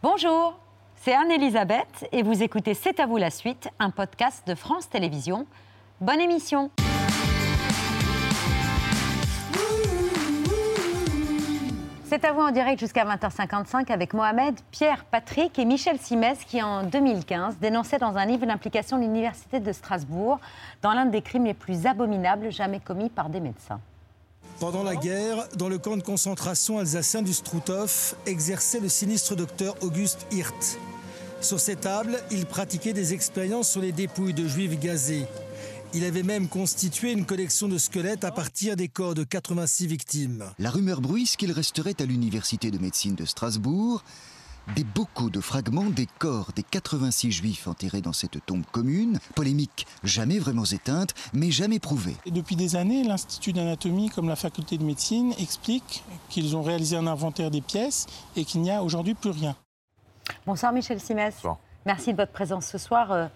Bonjour, c'est Anne-Elisabeth et vous écoutez C'est à vous la suite, un podcast de France Télévisions. Bonne émission C'est à vous en direct jusqu'à 20h55 avec Mohamed, Pierre, Patrick et Michel Simès qui en 2015 dénonçaient dans un livre l'implication de l'Université de Strasbourg dans l'un des crimes les plus abominables jamais commis par des médecins. Pendant la guerre, dans le camp de concentration alsacien du Struthof, exerçait le sinistre docteur Auguste Hirt. Sur ses tables, il pratiquait des expériences sur les dépouilles de juifs gazés. Il avait même constitué une collection de squelettes à partir des corps de 86 victimes. La rumeur bruise qu'il resterait à l'université de médecine de Strasbourg des bocaux de fragments des corps des 86 juifs enterrés dans cette tombe commune, polémique jamais vraiment éteinte, mais jamais prouvée. Et depuis des années, l'Institut d'anatomie comme la faculté de médecine expliquent qu'ils ont réalisé un inventaire des pièces et qu'il n'y a aujourd'hui plus rien. Bonsoir Michel Simès. Merci de votre présence ce soir. Euh,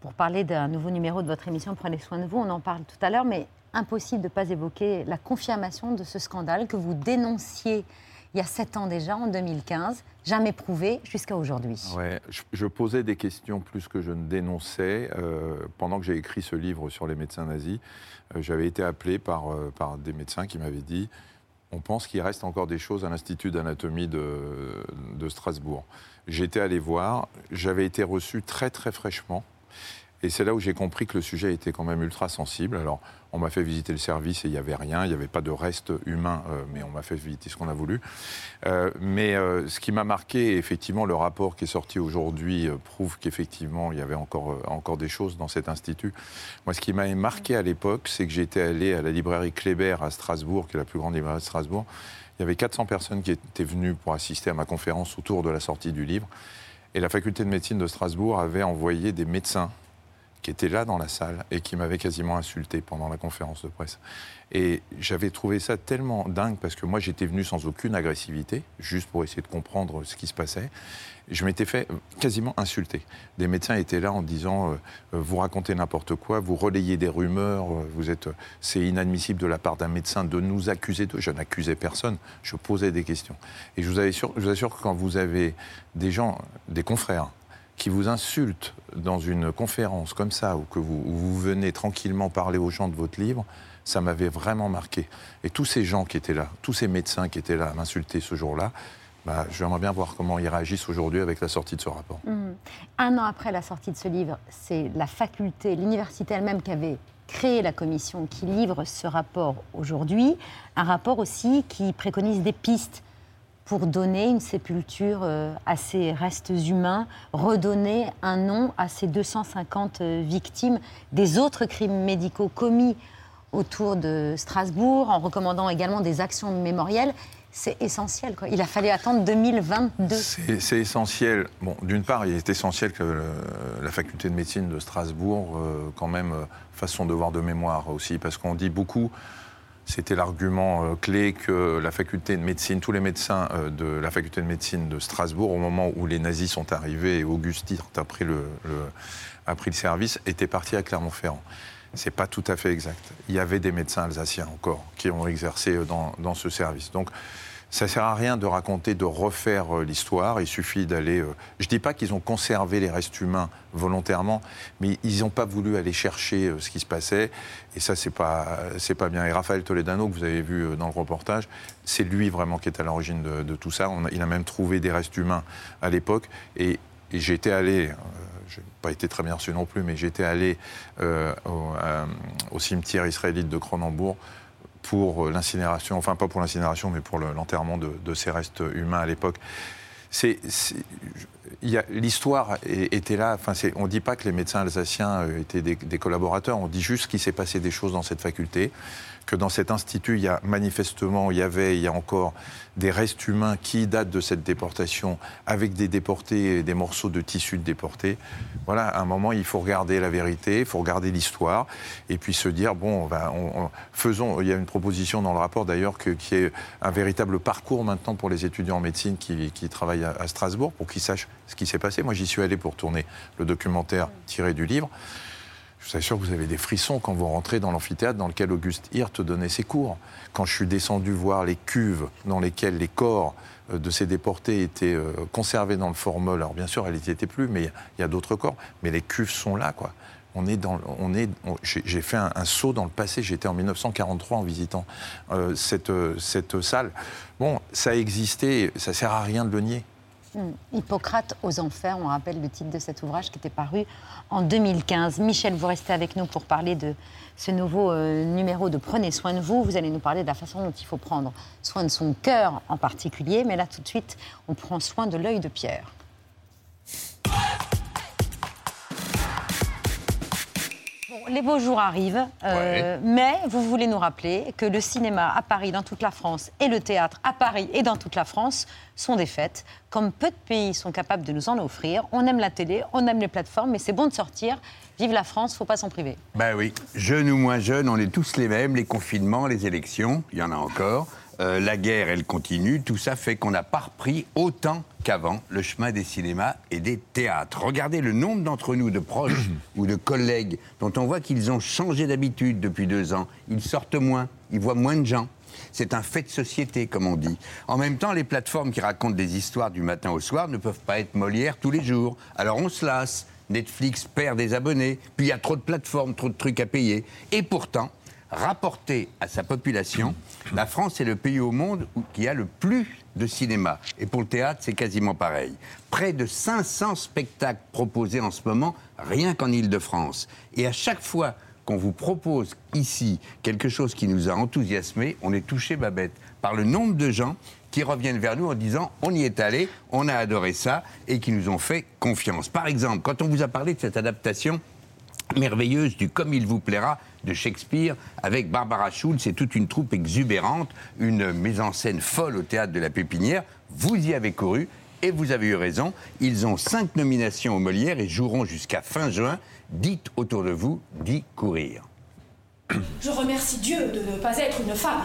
pour parler d'un nouveau numéro de votre émission Prenez soin de vous. On en parle tout à l'heure, mais impossible de ne pas évoquer la confirmation de ce scandale que vous dénonciez il y a sept ans déjà, en 2015, jamais prouvé jusqu'à aujourd'hui. Ouais, je, posais des questions plus que je ne dénonçais. Euh, pendant que j'ai écrit ce livre sur les médecins nazis, euh, j'avais été appelé par, euh, par des médecins qui m'avaient dit on pense qu'il reste encore des choses à l'Institut d'anatomie de, de Strasbourg. J'étais allé voir, j'avais été reçu très très fraîchement et c'est là où j'ai compris que le sujet était quand même ultra sensible. Alors, on m'a fait visiter le service et il n'y avait rien, il n'y avait pas de reste humain, euh, mais on m'a fait visiter ce qu'on a voulu. Euh, mais euh, ce qui m'a marqué, effectivement, le rapport qui est sorti aujourd'hui prouve qu'effectivement, il y avait encore, encore des choses dans cet institut. Moi, ce qui m'a marqué à l'époque, c'est que j'étais allé à la librairie Kléber à Strasbourg, qui est la plus grande librairie de Strasbourg. Il y avait 400 personnes qui étaient venues pour assister à ma conférence autour de la sortie du livre. Et la faculté de médecine de Strasbourg avait envoyé des médecins qui était là dans la salle et qui m'avait quasiment insulté pendant la conférence de presse. Et j'avais trouvé ça tellement dingue parce que moi j'étais venu sans aucune agressivité, juste pour essayer de comprendre ce qui se passait. Je m'étais fait quasiment insulter. Des médecins étaient là en disant euh, euh, vous racontez n'importe quoi, vous relayez des rumeurs, euh, vous êtes, c'est inadmissible de la part d'un médecin de nous accuser de. Je n'accusais personne, je posais des questions. Et je vous, je vous assure que quand vous avez des gens, des confrères qui vous insulte dans une conférence comme ça, ou que vous, vous, venez tranquillement parler aux gens de votre livre, ça m'avait vraiment marqué. Et tous ces gens qui étaient là, tous ces médecins qui étaient là à m'insulter ce jour-là, bah, j'aimerais bien voir comment ils réagissent aujourd'hui avec la sortie de ce rapport. Mmh. Un an après la sortie de ce livre, c'est la faculté, l'université elle-même qui avait créé la commission qui livre ce rapport aujourd'hui. Un rapport aussi qui préconise des pistes pour donner une sépulture euh, à ces restes humains, redonner un nom à ces 250 euh, victimes des autres crimes médicaux commis autour de Strasbourg, en recommandant également des actions mémorielles. C'est essentiel. Il a fallu attendre 2022. C'est essentiel. Bon, d'une part, il est essentiel que la faculté de médecine de Strasbourg, euh, quand même, fasse son devoir de mémoire aussi, parce qu'on dit beaucoup c'était l'argument euh, clé que la faculté de médecine, tous les médecins euh, de la faculté de médecine de Strasbourg, au moment où les nazis sont arrivés et Auguste Hirt a pris le, a pris le service, étaient partis à Clermont-Ferrand. C'est pas tout à fait exact. Il y avait des médecins alsaciens encore qui ont exercé euh, dans, dans ce service. Donc, ça sert à rien de raconter, de refaire euh, l'histoire. Il suffit d'aller. Euh, je ne dis pas qu'ils ont conservé les restes humains volontairement, mais ils n'ont pas voulu aller chercher euh, ce qui se passait. Et ça, c'est pas pas bien. Et Raphaël Toledano, que vous avez vu dans le reportage, c'est lui vraiment qui est à l'origine de, tout ça. il a même trouvé des restes humains à l'époque. Et, j'étais allé. je n'ai pas été très bien reçu non plus, mais j'étais allé au, au, cimetière israélite de Cronenbourg pour euh, l'incinération, enfin pas pour l'incinération, mais pour l'enterrement de, ces restes humains à l'époque. L'histoire était là. Enfin, on ne dit pas que les médecins alsaciens euh, étaient des collaborateurs. On dit juste qu'il s'est passé des choses dans cette faculté que dans cet institut, il y a manifestement, il y avait, il y a encore des restes humains qui datent de cette déportation, avec des déportés et des morceaux de tissus de déportés. Voilà, à un moment, il faut regarder la vérité, il faut regarder l'histoire, et puis se dire, bon, ben, on, faisons, il y a une proposition dans le rapport d'ailleurs qui est un véritable parcours maintenant pour les étudiants en médecine qui, travaillent à, à Strasbourg, pour qu'ils sachent ce qui s'est passé. Moi, j'y suis allé pour tourner le documentaire tiré du livre. Je vous assure que vous avez des frissons quand vous rentrez dans l'amphithéâtre dans lequel Auguste Hirt donnait ses cours. Quand je suis descendu voir les cuves dans lesquelles les corps euh, de ces déportés étaient euh, conservés dans le formol, alors bien sûr, elle n'y était plus, mais il y a, d'autres corps. Mais les cuves sont là, quoi. On est dans, on est, j'ai fait un, saut dans le passé. J'étais en 1943 en visitant euh, cette, cette salle. Bon, ça a existé, ça sert à rien de le nier. Hmm. Hippocrate aux enfers, on rappelle le titre de cet ouvrage qui était paru en 2015. Michel, vous restez avec nous pour parler de ce nouveau euh, numéro de Prenez soin de vous. Vous allez nous parler de la façon dont il faut prendre soin de son cœur en particulier. Mais là, tout de suite, on prend soin de l'œil de Pierre. Les beaux jours arrivent, euh, mais vous voulez nous rappeler que le cinéma à Paris, dans toute la France, et le théâtre à Paris et dans toute la France sont des fêtes. Comme peu de pays sont capables de nous en offrir, on aime la télé, on aime les plateformes, mais c'est bon de sortir. Vive la France, faut pas s'en priver. Ben oui, jeunes ou moins jeunes, on est tous les mêmes, les confinements, les élections, il y en a encore. Euh, la guerre, elle continue. Tout ça fait qu'on n'a pas repris autant qu'avant le chemin des cinémas et des théâtres. Regardez le nombre d'entre nous, de proches ou de collègues, dont on voit qu'ils ont changé d'habitude depuis deux ans. Ils sortent moins, ils voient moins de gens. C'est un fait de société, comme on dit. En même temps, les plateformes qui racontent des histoires du matin au soir ne peuvent pas être Molière tous les jours. Alors on se lasse. Netflix perd des abonnés, puis il y a trop de plateformes, trop de trucs à payer. Et pourtant, rapporté à sa population, la France est le pays au monde qui a le plus de cinéma. Et pour le théâtre, c'est quasiment pareil. Près de 500 spectacles proposés en ce moment, rien qu'en Ile-de-France. Et à chaque fois qu'on vous propose ici quelque chose qui nous a enthousiasmés, on est touché, Babette, par le nombre de gens qui reviennent vers nous en disant on y est allé, on a adoré ça et qui nous ont fait confiance. Par exemple, quand on vous a parlé de cette adaptation merveilleuse du Comme il vous plaira de Shakespeare avec Barbara Schulz et toute une troupe exubérante, une mise en scène folle au théâtre de la Pépinière. Vous y avez couru et vous avez eu raison. Ils ont cinq nominations au Molière et joueront jusqu'à fin juin. Dites autour de vous d'y courir. Je remercie Dieu de ne pas être une femme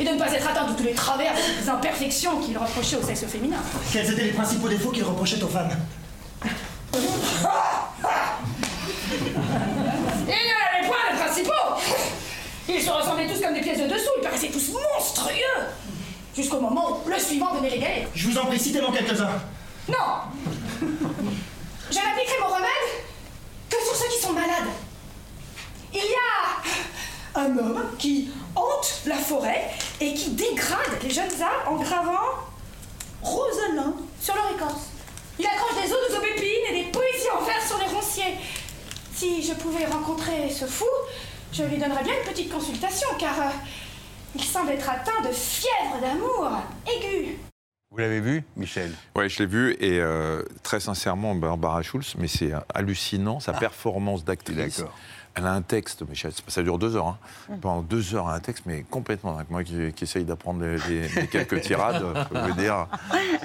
et de ne pas être atteint de tous les travers et les imperfections qu'il reprochait au sexe féminin. Quels étaient les principaux défauts qu'il reprochait aux femmes? Ils se ressemblaient tous comme des pièces de dessous, ils paraissaient tous monstrueux Jusqu'au moment où le suivant venait les. Je vous en prie, citez-moi quelques-uns. Non Je n'appliquerai mon remède que sur ceux qui sont malades. Il y a un homme qui hante la forêt et qui dégrade les jeunes arbres en gravant Rosalind sur leur écorce. Il accroche des os aux aubépines et des poésies en fer sur les ronciers. Si je pouvais rencontrer ce fou, je lui donnerais bien une petite consultation, car euh, il semble être atteint de fièvre d'amour aiguë. Vous l'avez vu, Michel? Oui, je l'ai vu, et euh, très sincèrement, Barbara Schulz, mais c'est hallucinant, sa ah. performance d'actrice. Elle a un texte, mais ça dure deux heures. Hein. Mm. Pendant deux heures, elle a un texte, mais complètement dingue. Moi qui, essaye d'apprendre quelques tirades, je veux dire.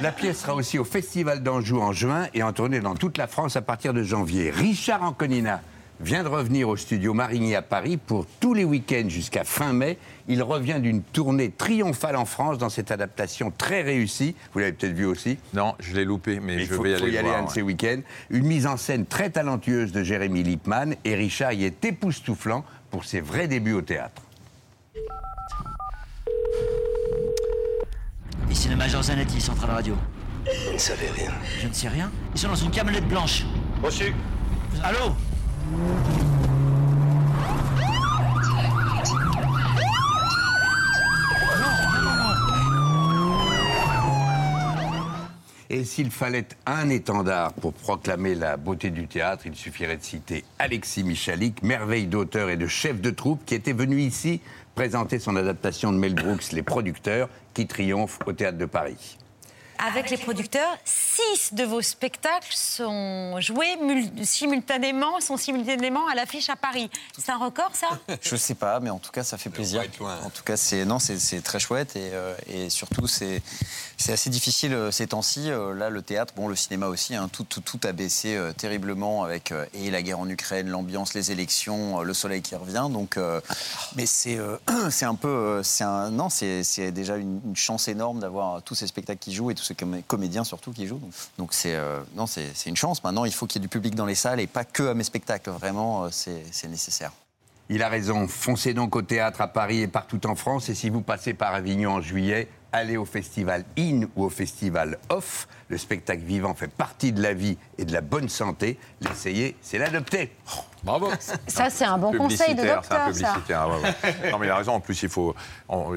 La pièce sera aussi au Festival d'Anjou en juin et en tournée dans toute la France à partir de janvier. Richard Anconina vient de revenir au studio Marigny à Paris pour tous les week-ends jusqu'à fin mai. Il revient d'une tournée triomphale en France dans cette adaptation très réussie. Vous l'avez peut-être vu aussi Non, je l'ai loupé, mais, je vais aller, faut y aller un de ces week-ends. Une mise en scène très talentueuse de Jérémy Lippmann et Richard y est époustouflant pour ses vrais débuts au théâtre. Ici le Major Zanetti, Centrale Radio. Vous ne savez rien. Je ne sais rien. Ils sont dans une camionnette blanche. Reçu. Allô? Et s'il fallait un étendard pour proclamer la beauté du théâtre, il suffirait de citer Alexis Michalik, merveille d'auteur et de chef de troupe, qui était venu ici présenter son adaptation de Mel Brooks, Les Producteurs, qui triomphe au Théâtre de Paris avec les producteurs. Six de vos spectacles sont joués simultanément, sont simultanément à l'affiche à Paris. C'est un record, ça? Je sais pas, mais en tout cas, ça fait plaisir. En tout cas, c'est non, c'est très chouette et, euh, et surtout, c'est assez difficile euh, ces temps-ci. Euh, là, le théâtre, bon, le cinéma aussi, hein, tout, a baissé terriblement avec et la guerre en Ukraine, l'ambiance, les élections, le soleil qui revient. Donc, mais c'est c'est un peu, c'est un non, c'est déjà une, chance énorme d'avoir tous ces spectacles qui jouent et tout ces comédiens surtout qui jouent. Donc c'est euh, non, c'est une chance. Maintenant, il faut qu'il y ait du public dans les salles et pas que à mes spectacles. Vraiment, euh, c'est nécessaire. Il a raison. Foncez donc au théâtre à Paris et partout en France. Et si vous passez par Avignon en juillet, allez au festival In ou au festival Off. Le spectacle vivant fait partie de la vie et de la bonne santé. L'essayer, c'est l'adopter. bravo. Ça, c'est un bon conseil de docteur. C'est un non, mais il a raison. En plus, il faut,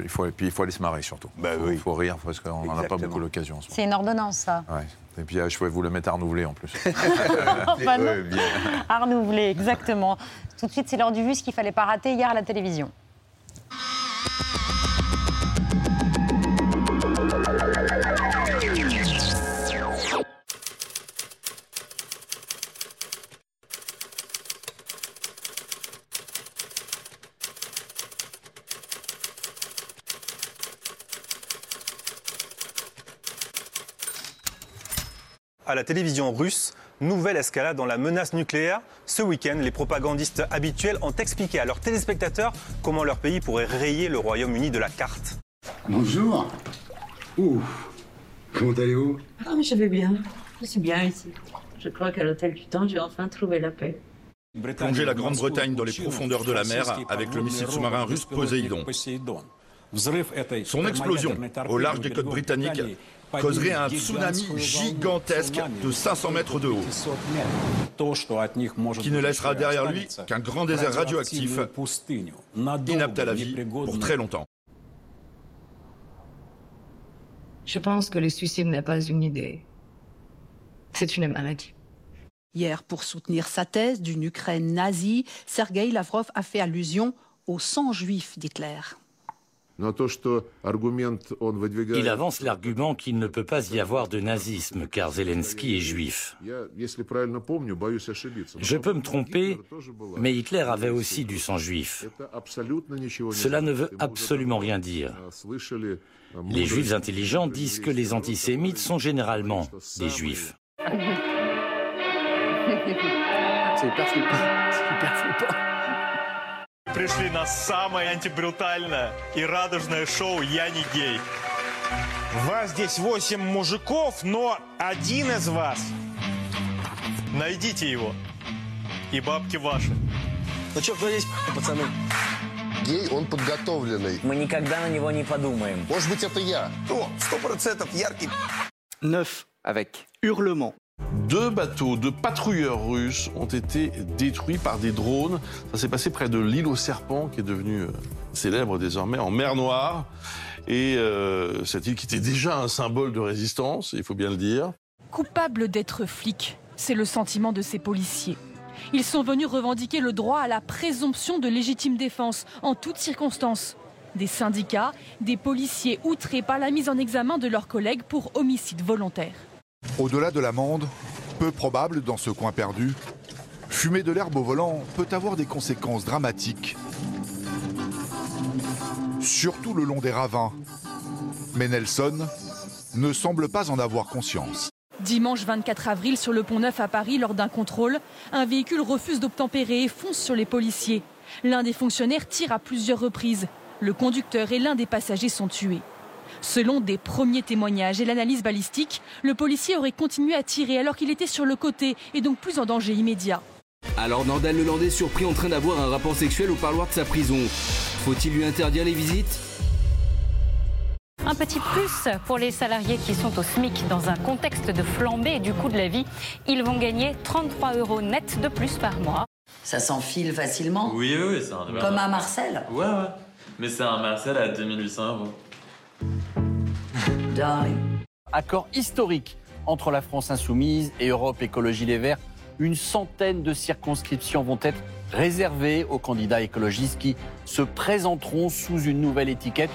il faut, et puis il faut aller se marrer surtout. Bah il faut, rire parce qu'on n'en a pas beaucoup l'occasion. C'est une ordonnance, ça. Ouais. Et puis, je pouvais vous le mettre à renouveler en plus. enfin, à renouveler, exactement. Tout de suite, c'est l'heure du vu, ce qu'il fallait pas rater hier à la télévision. À la télévision russe, nouvelle escalade dans la menace nucléaire. Ce week-end, les propagandistes habituels ont expliqué à leurs téléspectateurs comment leur pays pourrait rayer le Royaume-Uni de la carte. Bonjour. Ouh. Comment allez-vous? Ah, mais je vais bien. Je suis bien ici. Je crois qu'à l'hôtel du temps, j'ai enfin trouvé la paix. Plonger la Grande-Bretagne dans les profondeurs de la mer avec le missile sous-marin russe Poséidon. Son explosion au large des côtes britanniques causerait un tsunami gigantesque de 500 mètres de haut, qui ne laissera derrière lui qu'un grand désert radioactif, inapte à la vie pour très longtemps. Je pense que le suicide n'est pas une idée. C'est une maladie. Hier, pour soutenir sa thèse d'une Ukraine nazie, Sergei Lavrov a fait allusion au sang juif d'Hitler. Il avance l'argument qu'il ne peut pas y avoir de nazisme car Zelensky est juif. Je peux me tromper, mais Hitler avait aussi du sang juif. Cela ne veut absolument rien dire. Les juifs intelligents disent que les antisémites sont généralement des juifs. C'est hyper flippant. Пришли на самое антибрутальное и радужное шоу «Я не гей». Вас здесь восемь мужиков, но один из вас. Найдите его. И бабки ваши. Ну что, кто здесь, пацаны? Гей, он подготовленный. Мы никогда на него не подумаем. Может быть, это я? О, сто процентов яркий. Neuf avec Hurlement. Deux bateaux de patrouilleurs russes ont été détruits par des drones. Ça s'est passé près de l'île aux serpents, qui est devenue euh, célèbre désormais en mer Noire. Et euh, cette île qui était déjà un symbole de résistance, il faut bien le dire. Coupable d'être flic, c'est le sentiment de ces policiers. Ils sont venus revendiquer le droit à la présomption de légitime défense en toutes circonstances. Des syndicats, des policiers outrés par la mise en examen de leurs collègues pour homicide volontaire. Au-delà de l'amende, peu probable dans ce coin perdu, fumer de l'herbe au volant peut avoir des conséquences dramatiques, surtout le long des ravins. Mais Nelson ne semble pas en avoir conscience. Dimanche 24 avril, sur le pont Neuf à Paris, lors d'un contrôle, un véhicule refuse d'obtempérer et fonce sur les policiers. L'un des fonctionnaires tire à plusieurs reprises. Le conducteur et l'un des passagers sont tués. Selon des premiers témoignages et l'analyse balistique, le policier aurait continué à tirer alors qu'il était sur le côté et donc plus en danger immédiat. Alors Nordal Lelandais surpris en train d'avoir un rapport sexuel au parloir de sa prison. Faut-il lui interdire les visites? Un petit plus pour les salariés qui sont au SMIC dans un contexte de flambée du coût de la vie. Ils vont gagner 33 euros net de plus par mois. Ça s'enfile facilement Oui, oui, c'est un... Comme un Marcel Ouais, ouais. Mais c'est un Marcel à 2800 euros. Accord historique entre la France insoumise et Europe Écologie Les Verts. Une centaine de circonscriptions vont être réservées aux candidats écologistes qui se présenteront sous une nouvelle étiquette.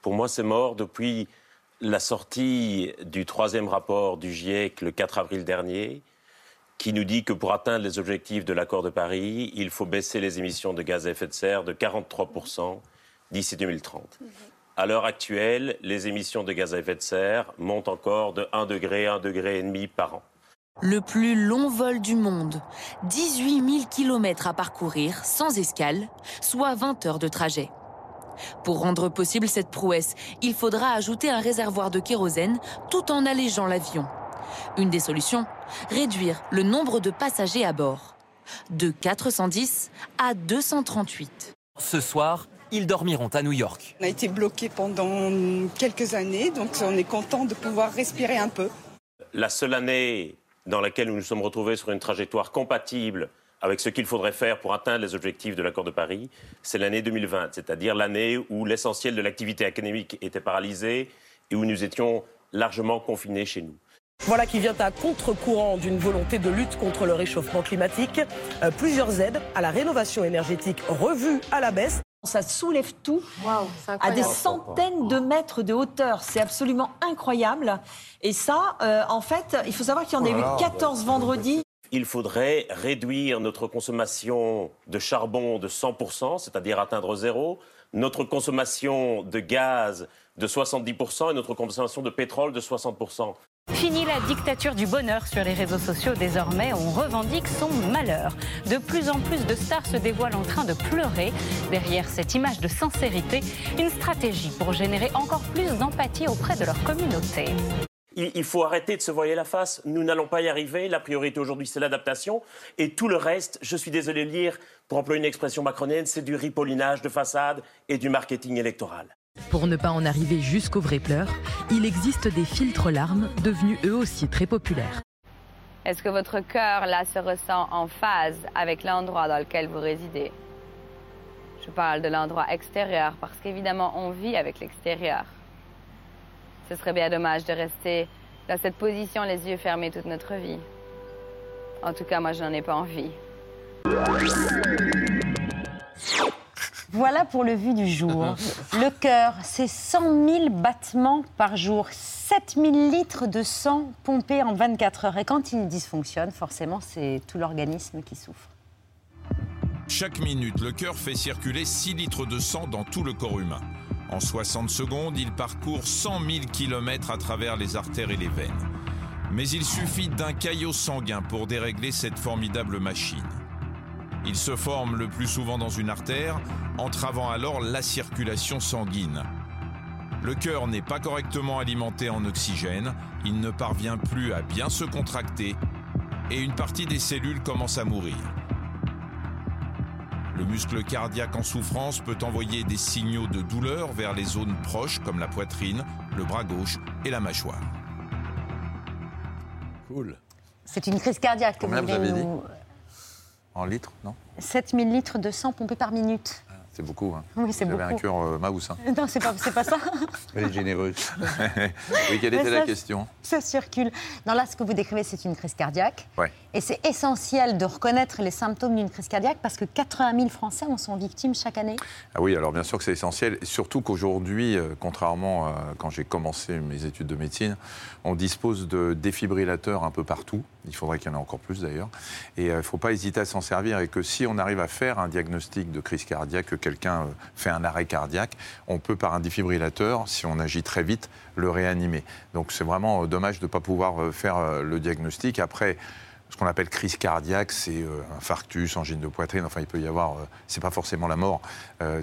Pour moi, c'est mort depuis la sortie du troisième rapport du GIEC le 4 avril dernier, qui nous dit que pour atteindre les objectifs de l'accord de Paris, il faut baisser les émissions de gaz à effet de serre de 43 d'ici 2030. À l'heure actuelle, les émissions de gaz à effet de serre montent encore de 1 degré, 1 degré et demi par an. Le plus long vol du monde, 18 000 km à parcourir sans escale, soit 20 heures de trajet. Pour rendre possible cette prouesse, il faudra ajouter un réservoir de kérosène tout en allégeant l'avion. Une des solutions, réduire le nombre de passagers à bord. De 410 à 238. Ce soir, ils dormiront à New York. On a été bloqués pendant quelques années, donc on est content de pouvoir respirer un peu. La seule année dans laquelle nous nous sommes retrouvés sur une trajectoire compatible avec ce qu'il faudrait faire pour atteindre les objectifs de l'accord de Paris, c'est l'année 2020, c'est-à-dire l'année où l'essentiel de l'activité académique était paralysé et où nous étions largement confinés chez nous. Voilà qui vient à contre-courant d'une volonté de lutte contre le réchauffement climatique. Euh, plusieurs aides à la rénovation énergétique revues à la baisse. Ça soulève tout à des centaines de mètres de hauteur. C'est absolument incroyable. Et ça, euh, en fait, il faut savoir qu'il y en a eu 14 vendredi. Il faudrait réduire notre consommation de charbon de 100%, c'est-à-dire atteindre zéro, notre consommation de gaz de 70% et notre consommation de pétrole de 60%. Fini la dictature du bonheur sur les réseaux sociaux. Désormais, on revendique son malheur. De plus en plus de stars se dévoilent en train de pleurer. Derrière cette image de sincérité, une stratégie pour générer encore plus d'empathie auprès de leur communauté. Il faut arrêter de se voiler la face. Nous n'allons pas y arriver. La priorité aujourd'hui, c'est l'adaptation. Et tout le reste, je suis désolé de lire, pour employer une expression macronienne, c'est du ripollinage de façade et du marketing électoral. Pour ne pas en arriver jusqu'aux vrais pleurs, il existe des filtres larmes devenus eux aussi très populaires. Est-ce que votre cœur, là, se ressent en phase avec l'endroit dans lequel vous résidez? Je parle de l'endroit extérieur, parce qu'évidemment, on vit avec l'extérieur. Ce serait bien dommage de rester dans cette position, les yeux fermés toute notre vie. En tout cas, moi, je n'en ai pas envie. Voilà pour le vu du jour. Le cœur, c'est 100 000 battements par jour, 7 000 litres de sang pompés en 24 heures. Et quand il dysfonctionne, forcément, c'est tout l'organisme qui souffre. Chaque minute, le cœur fait circuler 6 litres de sang dans tout le corps humain. En 60 secondes, il parcourt 100 000 km à travers les artères et les veines. Mais il suffit d'un caillot sanguin pour dérégler cette formidable machine. Il se forme le plus souvent dans une artère, entravant alors la circulation sanguine. Le cœur n'est pas correctement alimenté en oxygène, il ne parvient plus à bien se contracter et une partie des cellules commence à mourir. Le muscle cardiaque en souffrance peut envoyer des signaux de douleur vers les zones proches comme la poitrine, le bras gauche et la mâchoire. Cool. C'est une crise cardiaque que vous avez nous... En litres, non? 7000 litres de sang pompés par minute. C'est beaucoup. Hein. Oui, c'est Vous avez un beaucoup. cœur euh, Maous. hein. Non, c'est pas, pas ça. Elle est généreuse. oui, quelle était la question? Ça circule. Non, là, ce que vous décrivez, c'est une crise cardiaque. Ouais. Et c'est essentiel de reconnaître les symptômes d'une crise cardiaque parce que 80 000 Français en sont victimes chaque année. Ah oui, alors bien sûr que c'est essentiel, et surtout qu'aujourd'hui, euh, contrairement à quand j'ai commencé mes études de médecine, on dispose de défibrillateurs un peu partout. Il faudrait qu'il y en ait encore plus d'ailleurs. Et euh, il ne faut pas hésiter à s'en servir. Et que si on arrive à faire un diagnostic de crise cardiaque, que quelqu'un euh, fait un arrêt cardiaque, on peut par un défibrillateur, si on agit très vite, le réanimer. Donc c'est vraiment euh, dommage de ne pas pouvoir euh, faire le diagnostic. Après, ce qu'on appelle crise cardiaque, c'est infarctus, angine de poitrine, enfin il peut y avoir, c'est pas forcément la mort.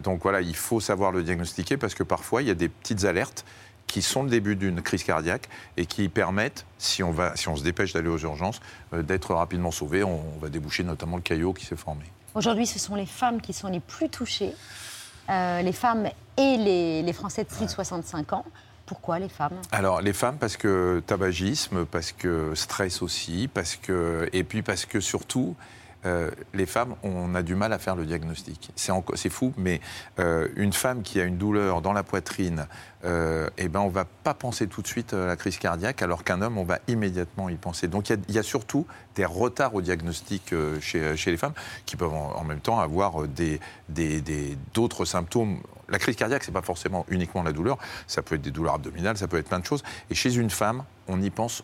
Donc voilà, il faut savoir le diagnostiquer parce que parfois il y a des petites alertes qui sont le début d'une crise cardiaque et qui permettent, si on, va, si on se dépêche d'aller aux urgences, d'être rapidement sauvé. On va déboucher notamment le caillot qui s'est formé. Aujourd'hui, ce sont les femmes qui sont les plus touchées, euh, les femmes et les, Français de plus de 65 ans. Pourquoi les femmes? Alors les femmes parce que tabagisme, parce que stress aussi, parce que et puis parce que surtout euh, les femmes, on a du mal à faire le diagnostic. C'est fou, mais euh, une femme qui a une douleur dans la poitrine, euh, eh ben on va pas penser tout de suite à la crise cardiaque, alors qu'un homme, on va immédiatement y penser. Donc il y a- surtout des retards au diagnostic chez, les femmes, qui peuvent en, même temps avoir d'autres symptômes. La crise cardiaque, c'est pas forcément uniquement la douleur, ça peut être des douleurs abdominales, ça peut être plein de choses. Et chez une femme, on n'y pense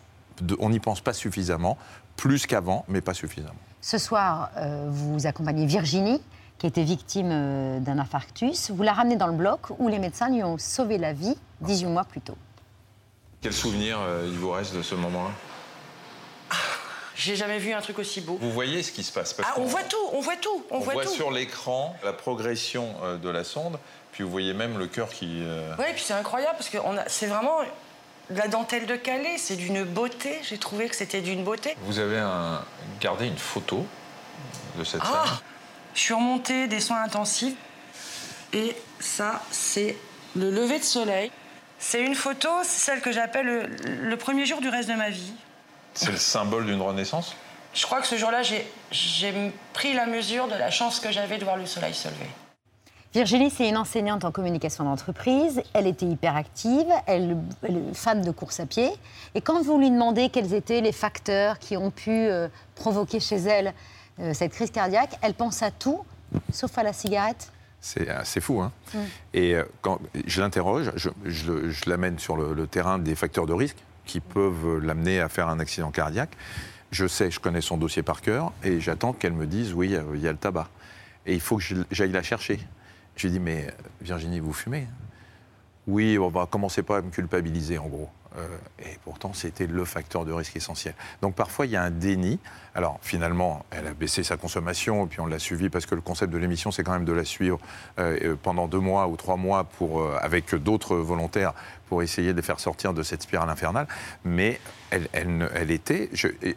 pas suffisamment, plus qu'avant, mais pas suffisamment. Ce soir, euh, vous accompagnez Virginie, qui était victime euh, d'un infarctus. Vous la ramenez dans le bloc où les médecins lui ont sauvé la vie 18 mois plus tôt. Quel souvenir euh, il vous reste de ce moment-là? J'ai jamais vu un truc aussi beau. Vous voyez ce qui se passe parce Ah, on voit tout, on voit tout, on, On, voit, voit, tout. sur l'écran la progression de la sonde, puis vous voyez même le cœur qui. et puis c'est incroyable parce que on c'est vraiment la dentelle de Calais, c'est d'une beauté. J'ai trouvé que c'était d'une beauté. Vous avez un- gardé une photo de cette Ah. Je suis remontée des soins intensifs et ça, c'est le lever de soleil. C'est une photo, c'est celle que j'appelle le, le premier jour du reste de ma vie. C'est le symbole d'une renaissance? Je crois que ce jour-là, j'ai pris la mesure de la chance que j'avais de voir le soleil se lever. Virginie, c'est une enseignante en communication d'entreprise. Elle était hyperactive, elle, elle est fan de course à pied. Et quand vous lui demandez quels étaient les facteurs qui ont pu euh, provoquer chez elle euh, cette crise cardiaque, elle pense à tout, sauf à la cigarette. C'est c'est fou, hein Mm. Et euh, quand je l'interroge, je, je le- je l'amène sur le, le terrain des facteurs de risque qui peuvent l'amener à faire un accident cardiaque. Je sais, je connais son dossier par cœur, et j'attends qu'elle me dise oui, euh, il y a le tabac. Et il faut que j'aille la chercher. Je lui dis mais euh, Virginie, vous fumez Oui, on va commencer pas à me culpabiliser en gros. Euh, et pourtant, c'était le facteur de risque essentiel. Donc parfois, il y a un déni. Alors finalement, elle a baissé sa consommation, puis on l'a suivi parce que le concept de l'émission, c'est quand même de la suivre euh, pendant deux mois ou trois mois pour, avec d'autres volontaires pour essayer de les faire sortir de cette spirale infernale. Mais elle, était,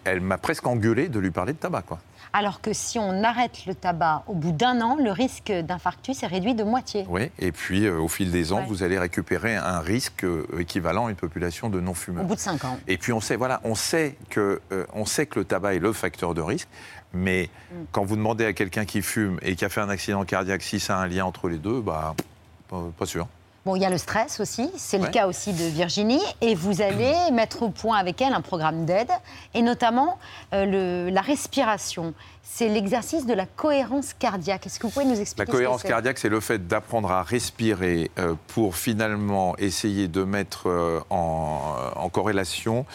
elle m'a presque engueulé de lui parler de tabac, quoi. Alors que si on arrête le tabac au bout d'un an, le risque d'infarctus est réduit de moitié. Oui, et puis euh, au fil des ans, Ouais. vous allez récupérer un risque euh, équivalent à une population de non-fumeurs. Au bout de cinq ans. Et puis on sait, voilà, on sait que, euh, on sait que le tabac est le facteur de risque, mais Mm. quand vous demandez à quelqu'un qui fume et qui a fait un accident cardiaque si ça a un lien entre les deux, bah, pas, pas sûr. Bon, il y a le stress aussi, c'est le Ouais. cas aussi de Virginie, et vous allez mettre au point avec elle un programme d'aide, et notamment euh, le- la respiration. C'est l'exercice de la cohérence cardiaque. Est-ce que vous pouvez nous La expliquer ce que cohérence cardiaque, c'est le fait d'apprendre à respirer euh, pour finalement essayer de mettre euh, en, en corrélation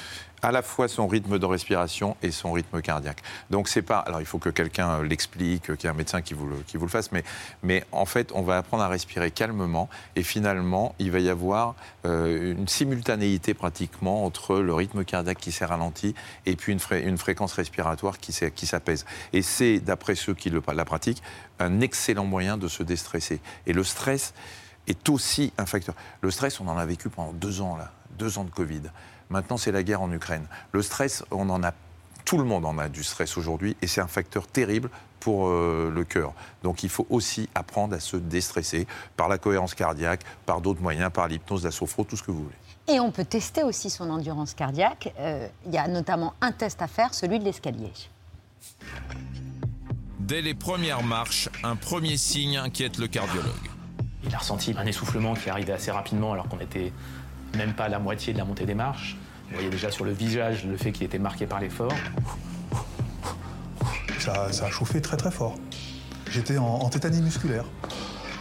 à la fois son rythme de respiration et son rythme cardiaque. Donc c'est pas. Alors il faut que quelqu'un euh, l'explique, qu'il y ait un médecin qui vous le, qui vous le fasse, mais, mais en fait on va apprendre à respirer calmement et finalement il va y avoir euh, une simultanéité pratiquement entre le rythme cardiaque qui s'est ralenti et puis une, fré- une fréquence respiratoire qui s'apaise. Et c'est, d'après ceux qui le- la pratiquent, un excellent moyen de se déstresser. Et le stress est aussi un facteur. Le stress, on en a vécu pendant deux ans, là, deux ans de Covid. Maintenant, c'est la guerre en Ukraine. Le stress, on en a, tout le monde en a du stress aujourd'hui, et c'est un facteur terrible pour euh, le cœur. Donc il faut aussi apprendre à se déstresser par la cohérence cardiaque, par d'autres moyens, par l'hypnose, la sophro, tout ce que vous voulez. Et on peut tester aussi son endurance cardiaque. Euh, Il y a notamment un test à faire, celui de l'escalier. Dès les premières marches, un premier signe inquiète le cardiologue. Il a ressenti un essoufflement qui arrivait assez rapidement alors qu'on n'était même pas la moitié de la montée des marches. Vous voyez déjà sur le visage le fait qu'il était marqué par l'effort. Ça, ça a chauffé très très fort. J'étais en, en tétanie musculaire.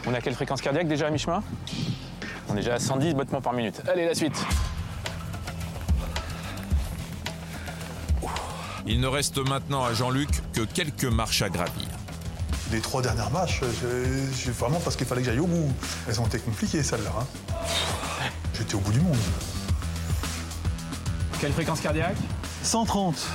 On a quelle fréquence cardiaque déjà à mi-chemin On est déjà à 110 battements par minute. Allez, la suite Il ne reste maintenant à Jean-Luc que quelques marches à gravir. Les trois dernières marches, j'ai vraiment parce qu'il fallait que j'aille au bout. Elles ont été compliquées celles-là. hein. J'étais au bout du monde. Quelle fréquence cardiaque 130.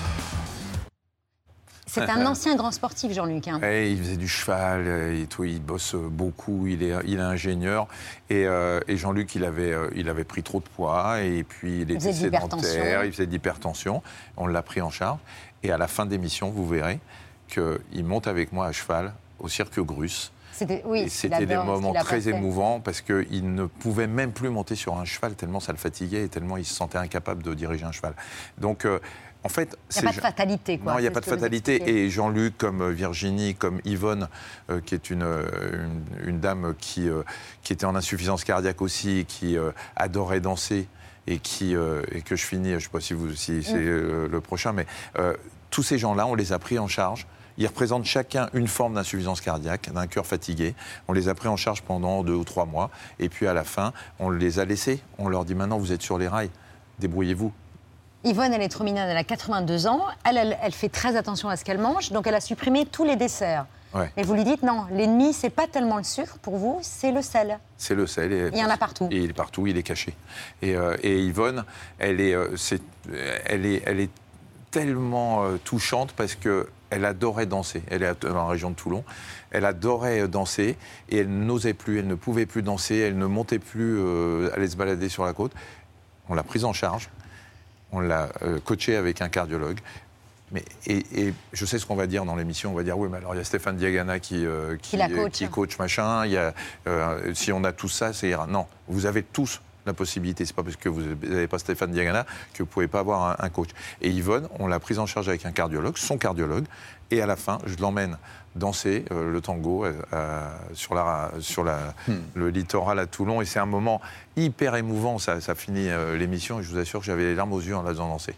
C'est un ancien grand sportif, Jean-Luc. hein. Ouais, il faisait du cheval euh, et tout, il bosse euh, beaucoup, il est, il est ingénieur. Et, euh, et Jean-Luc, il avait, il avait pris trop de poids et puis il était l'hypertension. sédentaire, il faisait de l'hypertension. On l'a pris en charge. Et à la fin d'émission, vous verrez qu'il monte avec moi à cheval au cirque Grus. C'était oui, des ce moments très passé. émouvants parce qu'il ne pouvait même plus monter sur un cheval tellement ça le fatiguait et tellement il se sentait incapable de diriger un cheval. Donc, euh, en fait, Il n'y a pas de fatalité, quoi. non, il n'y a c'est pas de fatalité. Et Jean-Luc, comme euh, Virginie, comme Yvonne, euh, qui est une, une, une dame qui, euh, qui était en insuffisance cardiaque aussi, qui euh, adorait danser et, qui, et que je finis, je ne sais pas si, vous, si c'est Mm. euh, le prochain, mais tous ces gens-là, on les a pris en charge. Ils représentent chacun une forme d'insuffisance cardiaque, d'un cœur fatigué. On les a pris en charge pendant deux ou trois mois. Et puis à la fin, on les a laissés. On leur dit maintenant, vous êtes sur les rails. Débrouillez-vous. Yvonne, elle est trop mignonne, elle a 82 ans. Elle, elle, elle fait très attention à ce qu'elle mange, donc elle a supprimé tous les desserts. Ouais. Et vous lui dites non, l'ennemi, c'est pas tellement le sucre pour vous, c'est le sel. C'est le sel. Et, Il y en a partout. Et il est partout, il est caché. Et, euh, et Yvonne, elle est, euh, elle est, elle est tellement euh, touchante parce que elle adorait danser. Elle est dans la région de Toulon. Elle adorait euh, danser et elle n'osait plus, elle ne pouvait plus danser, elle ne montait plus, euh, aller se balader sur la côte. On l'a prise en charge, on l'a euh, coachée avec un cardiologue. Mais, et, et je sais ce qu'on va dire dans l'émission. On va dire oui, mais alors il y a Stéphane Diagana qui, euh, qui, coach. qui coach machin. Il y a, si on a tout ça, c'est ira. Non, vous avez tous la possibilité. C'est pas parce que vous n'avez pas Stéphane Diagana que vous pouvez pas avoir un, un coach. Et Yvonne, on l'a prise en charge avec un cardiologue, son cardiologue. Et à la fin, je l'emmène danser euh, le tango euh, sur, la, sur la, le littoral à Toulon. Et c'est un moment hyper émouvant. Ça, ça finit euh, l'émission et je vous assure que j'avais les larmes aux yeux en la faisant danser.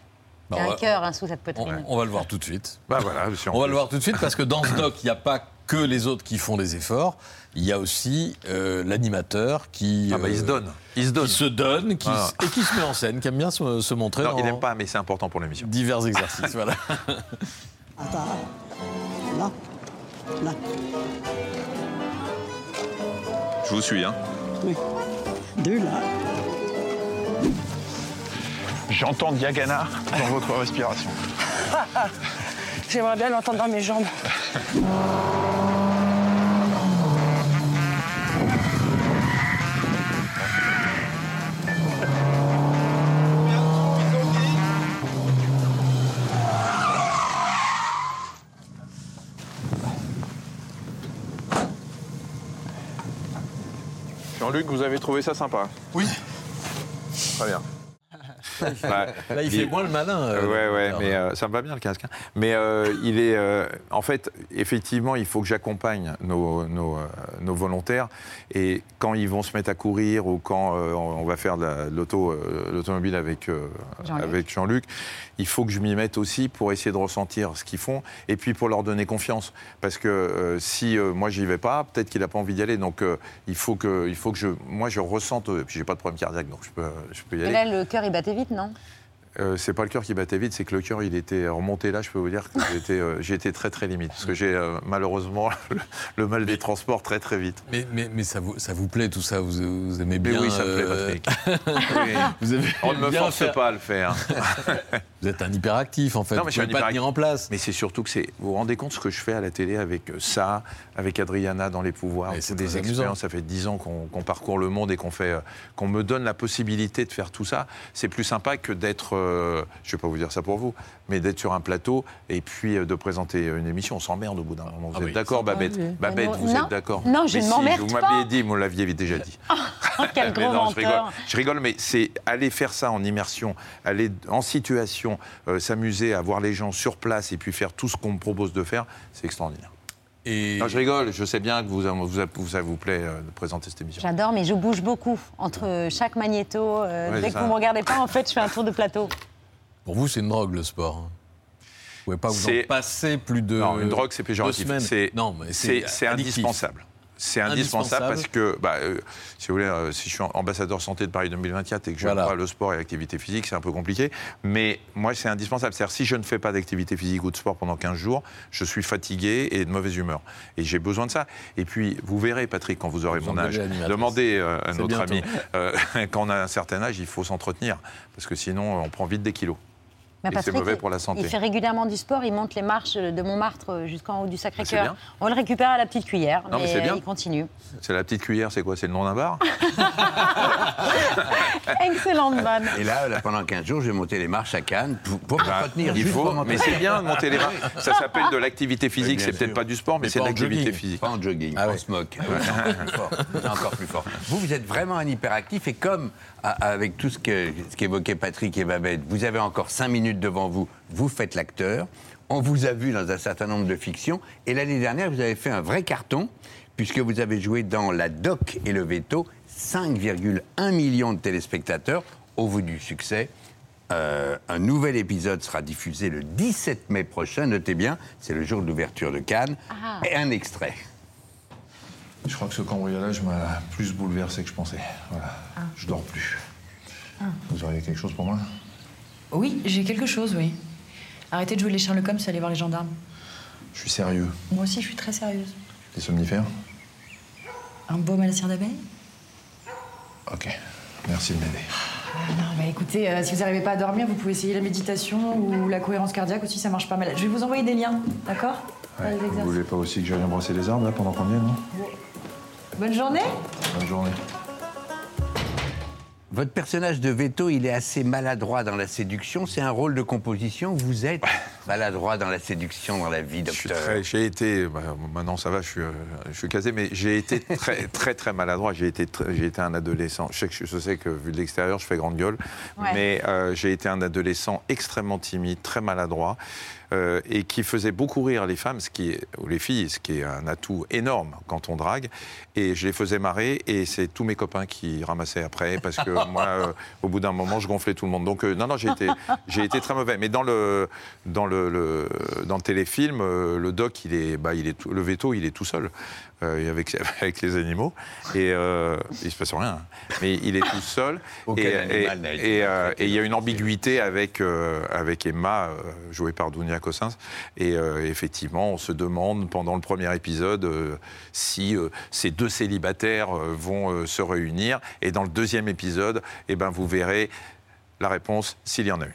Il y a un cœur hein, sous cette poitrine. on va le voir tout de suite. Bah voilà, si on va le voir tout de suite parce que dans ce doc, il n'y a pas que les autres qui font des efforts. Il y a aussi euh, l'animateur qui. Ah bah, il se euh, donne. Il se donne. Qui se donne qui Ah. et qui se met en scène, qui aime bien se, se montrer Non, dans il n'aime pas, mais c'est important pour l'émission. divers exercices. voilà. Attends. Là. Là. Je vous suis, hein. Oui. Deux là. J'entends Diagana dans votre respiration. J'aimerais bien l'entendre dans mes jambes. Jean-Luc, vous avez trouvé ça sympa Oui. Très bien. Là, il fait moins le malin. euh, ouais, ouais, mais euh, ça me va bien le casque. hein. Mais euh, il est, euh, en fait, effectivement, il faut que j'accompagne nos, nos, nos volontaires. Et quand ils vont se mettre à courir ou quand euh, on va faire de la- de l'auto, euh, l'automobile avec Jean-Luc. Il faut que je m'y mette aussi pour essayer de ressentir ce qu'ils font et puis pour leur donner confiance. Parce que euh, si euh, moi j'y vais pas, peut-être qu'il n'a pas envie d'y aller. Donc euh, il faut que, il faut que je, moi je ressente. Et puis j'ai pas de problème cardiaque, donc je peux, je peux y Et aller. là, le cœur, il battait vite, non? Euh, c'est pas le cœur qui battait vite, c'est que le cœur il était remonté là. Je peux vous dire que j'étais, euh, j'ai été très très limite parce que j'ai euh, malheureusement le, le mal des transports très très vite. Mais, mais, mais ça, vous, ça vous plaît tout ça? Vous, vous aimez Mais bien oui, ça me plaît, euh, Patrick. vous aimez On ne me force faire- pas à le faire. vous êtes un hyperactif en fait. Non, vous mais je suis pouvez pas tenir en place. Mais c'est surtout que c'est. Vous vous rendez compte ce que je fais à la télé avec ça, avec Adriana dans les pouvoirs. Mais c'est des expériences. Ça fait dix ans qu'on parcourt le monde et qu'on fait, qu'on me donne la possibilité de faire tout ça. C'est plus sympa que d'être. Euh, je vais pas vous dire ça pour vous, mais d'être sur un plateau et puis euh, de présenter une émission. On s'emmerde au bout d'un moment. Vous Ah êtes oui, d'accord, Babette oui. Babette, Non, vous non, êtes d'accord non, je Mais ne si, m'emmerde Vous m'aviez dit, vous l'aviez déjà dit. Oh, quel Mais gros non, je rigole. menteur Je rigole, mais c'est aller faire ça en immersion, aller en situation, euh, s'amuser à voir les gens sur place et puis faire tout ce qu'on me propose de faire, c'est extraordinaire. Et Non, je rigole, je sais bien que vous, vous, vous- ça vous plaît euh, de présenter cette émission. J'adore, mais je bouge beaucoup entre chaque magnéto. euh, Ouais, dès c'est que ça. vous ne me regardez pas, en fait, je fais un tour de plateau. Pour vous, c'est une drogue le sport. hein. Vous pouvez pas vous en passer plus de. non, une drogue, c'est deux péjoratif. C'est Non, mais c'est- c'est c'est indispensable. Parce que, bah, euh, si vous voulez, euh, si je suis ambassadeur santé de Paris 2024 et que je Voilà. vois le sport et l'activité physique, c'est un peu compliqué. Mais moi, c'est indispensable. C'est-à-dire, si je ne fais pas d'activité physique ou de sport pendant 15 jours, je suis fatigué et de mauvaise humeur. Et j'ai besoin de ça. Et puis, vous verrez, Patrick, quand vous aurez Vous mon âge, demandez euh, à notre bientôt. ami, quand on a un certain âge, il faut s'entretenir. Parce que sinon, on prend vite des kilos. Mais Et c'est mauvais pour la santé. Il fait régulièrement du sport, il monte les marches de Montmartre jusqu'en haut du Ah, Sacré-Cœur. On le récupère à la petite cuillère, Non, mais c'est mais bien. il continue. C'est la petite cuillère, c'est quoi? C'est le nom d'un bar? Excellente vanne. Et là, là, pendant 15 jours, je vais monter les marches à Cannes pour, Bah, retenir. il faut, mais c'est bien de monter les marches. Ça s'appelle de l'activité physique, c'est peut-être pas du sport, mais, Mais c'est de l'activité physique. Pas en jogging, on se moque. C'est encore plus fort. C'est encore plus fort. Vous, vous êtes vraiment un hyperactif et comme a- avec tout ce que- ce qu'évoquaient Patrick et Babette, vous avez encore 5 minutes devant vous, vous faites l'acteur. On vous a vu dans un certain nombre de fictions et l'année dernière, vous avez fait un vrai carton puisque vous avez joué dans La Doc et le Veto 5,1 millions de téléspectateurs au bout du succès. Euh, un nouvel épisode sera diffusé le 17 mai prochain. Notez bien, c'est le jour d'ouverture de Cannes. Ah. Et un extrait. Je crois que ce cambriolage m'a plus bouleversé que je pensais. Voilà. Ah. Je dors plus. Ah. Vous auriez quelque chose pour moi? Oui, j'ai quelque chose, oui. Arrêtez de jouer les Sherlock Holmes et allez voir les gendarmes. Je suis sérieux. Moi aussi, je suis très sérieuse. Des somnifères Un baume à la cire d'abeille Ok. Merci de m'aider. Non, bah écoutez, euh, si vous n'arrivez pas à dormir, vous pouvez essayer la méditation ou la cohérence cardiaque aussi, ça marche pas mal. Je vais vous envoyer des liens, d'accord Vous voulez pas aussi que j'aille embrasser les arbres là pendant qu'on y est, non Bonne journée Bonne journée. Votre personnage de Veto, il est assez maladroit dans la séduction. C'est un rôle de composition. Vous êtes maladroit dans la séduction dans la vie, docteur. J'ai été, bah, maintenant ça va, je suis, euh, je suis casé, mais j'ai été très, très, très maladroit. J'ai été, j'ai été un adolescent. Je sais, que, je sais que vu de l'extérieur, je fais grande gueule, Ouais. mais euh, j'ai été un adolescent extrêmement timide, très maladroit. euh, et qui faisait beaucoup rire les femmes, ce qui est, ou les filles, ce qui est un atout énorme quand on drague. Et je les faisais marrer, et c'est tous mes copains qui ramassaient après, parce que moi, euh, au bout d'un moment, je gonflais tout le monde. Donc euh, non, non, j'ai été, j'ai été très mauvais. Mais dans le, dans le, le- dans le téléfilm, euh, le doc, il est, bah, il est, tout- le veto, il est tout seul euh, avec, avec les animaux, et euh, il se passe rien. hein. Mais il est tout seul. Et, euh, et il y a une ambiguïté avec, euh, avec Emma, jouée par Dounia Cossins. Et effectivement, on se demande pendant le premier épisode si ces deux célibataires vont se réunir. Et dans le deuxième épisode, eh ben, vous verrez la réponse s'il y en a une.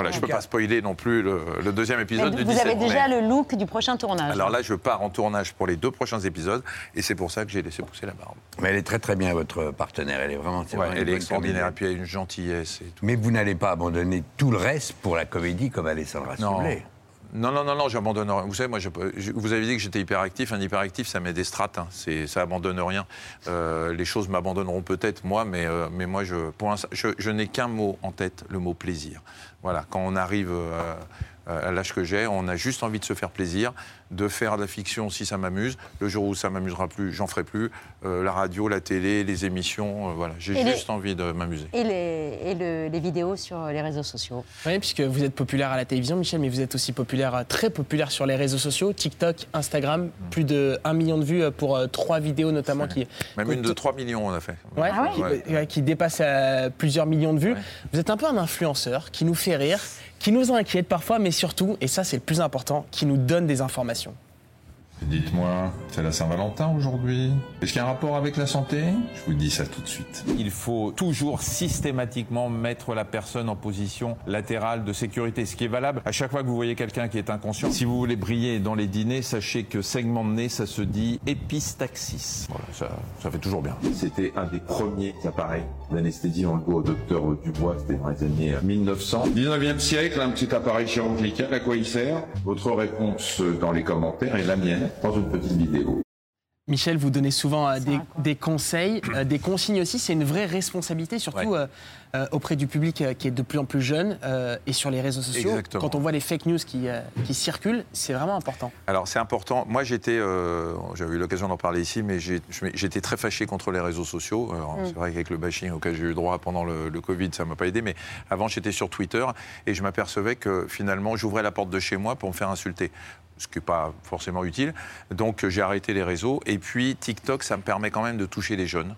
Voilà, je ne peux pas spoiler non plus le, le deuxième épisode du vous 17 avez déjà mai. le look du prochain tournage. Alors là, je pars en tournage pour les deux prochains épisodes, et c'est pour ça que j'ai laissé pousser la barbe. Mais elle est très très bien, votre partenaire. Elle est vraiment, c'est Ouais, vraiment elle est extraordinaire, et puis elle a une gentillesse et tout. Mais vous n'allez pas abandonner tout le reste pour la comédie comme Alessandra Non. Sublet. Non, non, non, non, j'abandonne rien. Vous savez, moi, je- je- vous avez dit que j'étais hyperactif. Un hyperactif, ça met des strates. hein. C'est, ça abandonne rien. Euh, les choses m'abandonneront peut-être, moi, mais, euh, mais moi, je, pour l'instant, je, je n'ai qu'un mot en tête, le mot plaisir. Voilà, quand on arrive euh, à l'âge que j'ai, on a juste envie de se faire plaisir, de faire de la fiction si ça m'amuse. Le jour où ça m'amusera plus, j'en ferai plus. Euh, la radio, la télé, les émissions, euh, voilà. J'ai Et les- juste envie de m'amuser. Et, les, et le- les vidéos sur les réseaux sociaux. Oui, puisque vous êtes populaire à la télévision, Michel, mais vous êtes aussi populaire, euh, très populaire sur les réseaux sociaux, TikTok, Instagram, Mm. plus de 1 million de vues pour euh, trois vidéos notamment qui, Même une de 3 millions, on a fait. Ouais, Ah qui, ouais, qui dépasse plusieurs millions de vues. Vous êtes un peu un influenceur qui nous fait rire, qui nous inquiète parfois, mais surtout, et ça c'est le plus important, qui nous donne des informations formation. Dites-moi, c'est la Saint-Valentin aujourd'hui Est-ce qu'il y a un rapport avec la santé? Je vous dis ça tout de suite. Il faut toujours systématiquement mettre la personne en position latérale de sécurité, ce qui est valable à chaque fois que vous voyez quelqu'un qui est inconscient. Si vous voulez briller dans les dîners, sachez que segment de nez, ça se dit épistaxis. Voilà, ça, ça fait toujours bien. C'était un des premiers appareils d'anesthésie. On le au docteur Dubois, c'était dans les années 1900. 19e siècle, un petit appareil chirurgical, à quoi il sert Votre réponse dans les commentaires et la mienne dans une petite vidéo. Michel, vous donnez souvent euh, des, des conseils, euh, des consignes aussi. C'est une vraie responsabilité, surtout euh, euh, auprès du public euh, qui est de plus en plus jeune euh, et sur les réseaux sociaux. Exactement. Quand on voit les fake news qui, euh, qui circulent, c'est vraiment important. Alors c'est important. Moi j'étais, euh, j'avais eu l'occasion d'en parler ici, mais j'étais très fâché contre les réseaux sociaux. Mm. C'est vrai qu'avec le bashing auquel j'ai eu droit pendant le, le Covid, ça m'a pas aidé. Mais avant j'étais sur Twitter et je m'apercevais que finalement j'ouvrais la porte de chez moi pour me faire insulter. Ce qui n'est pas forcément utile. Donc j'ai arrêté les réseaux. Et puis TikTok, ça me permet quand même de toucher les jeunes.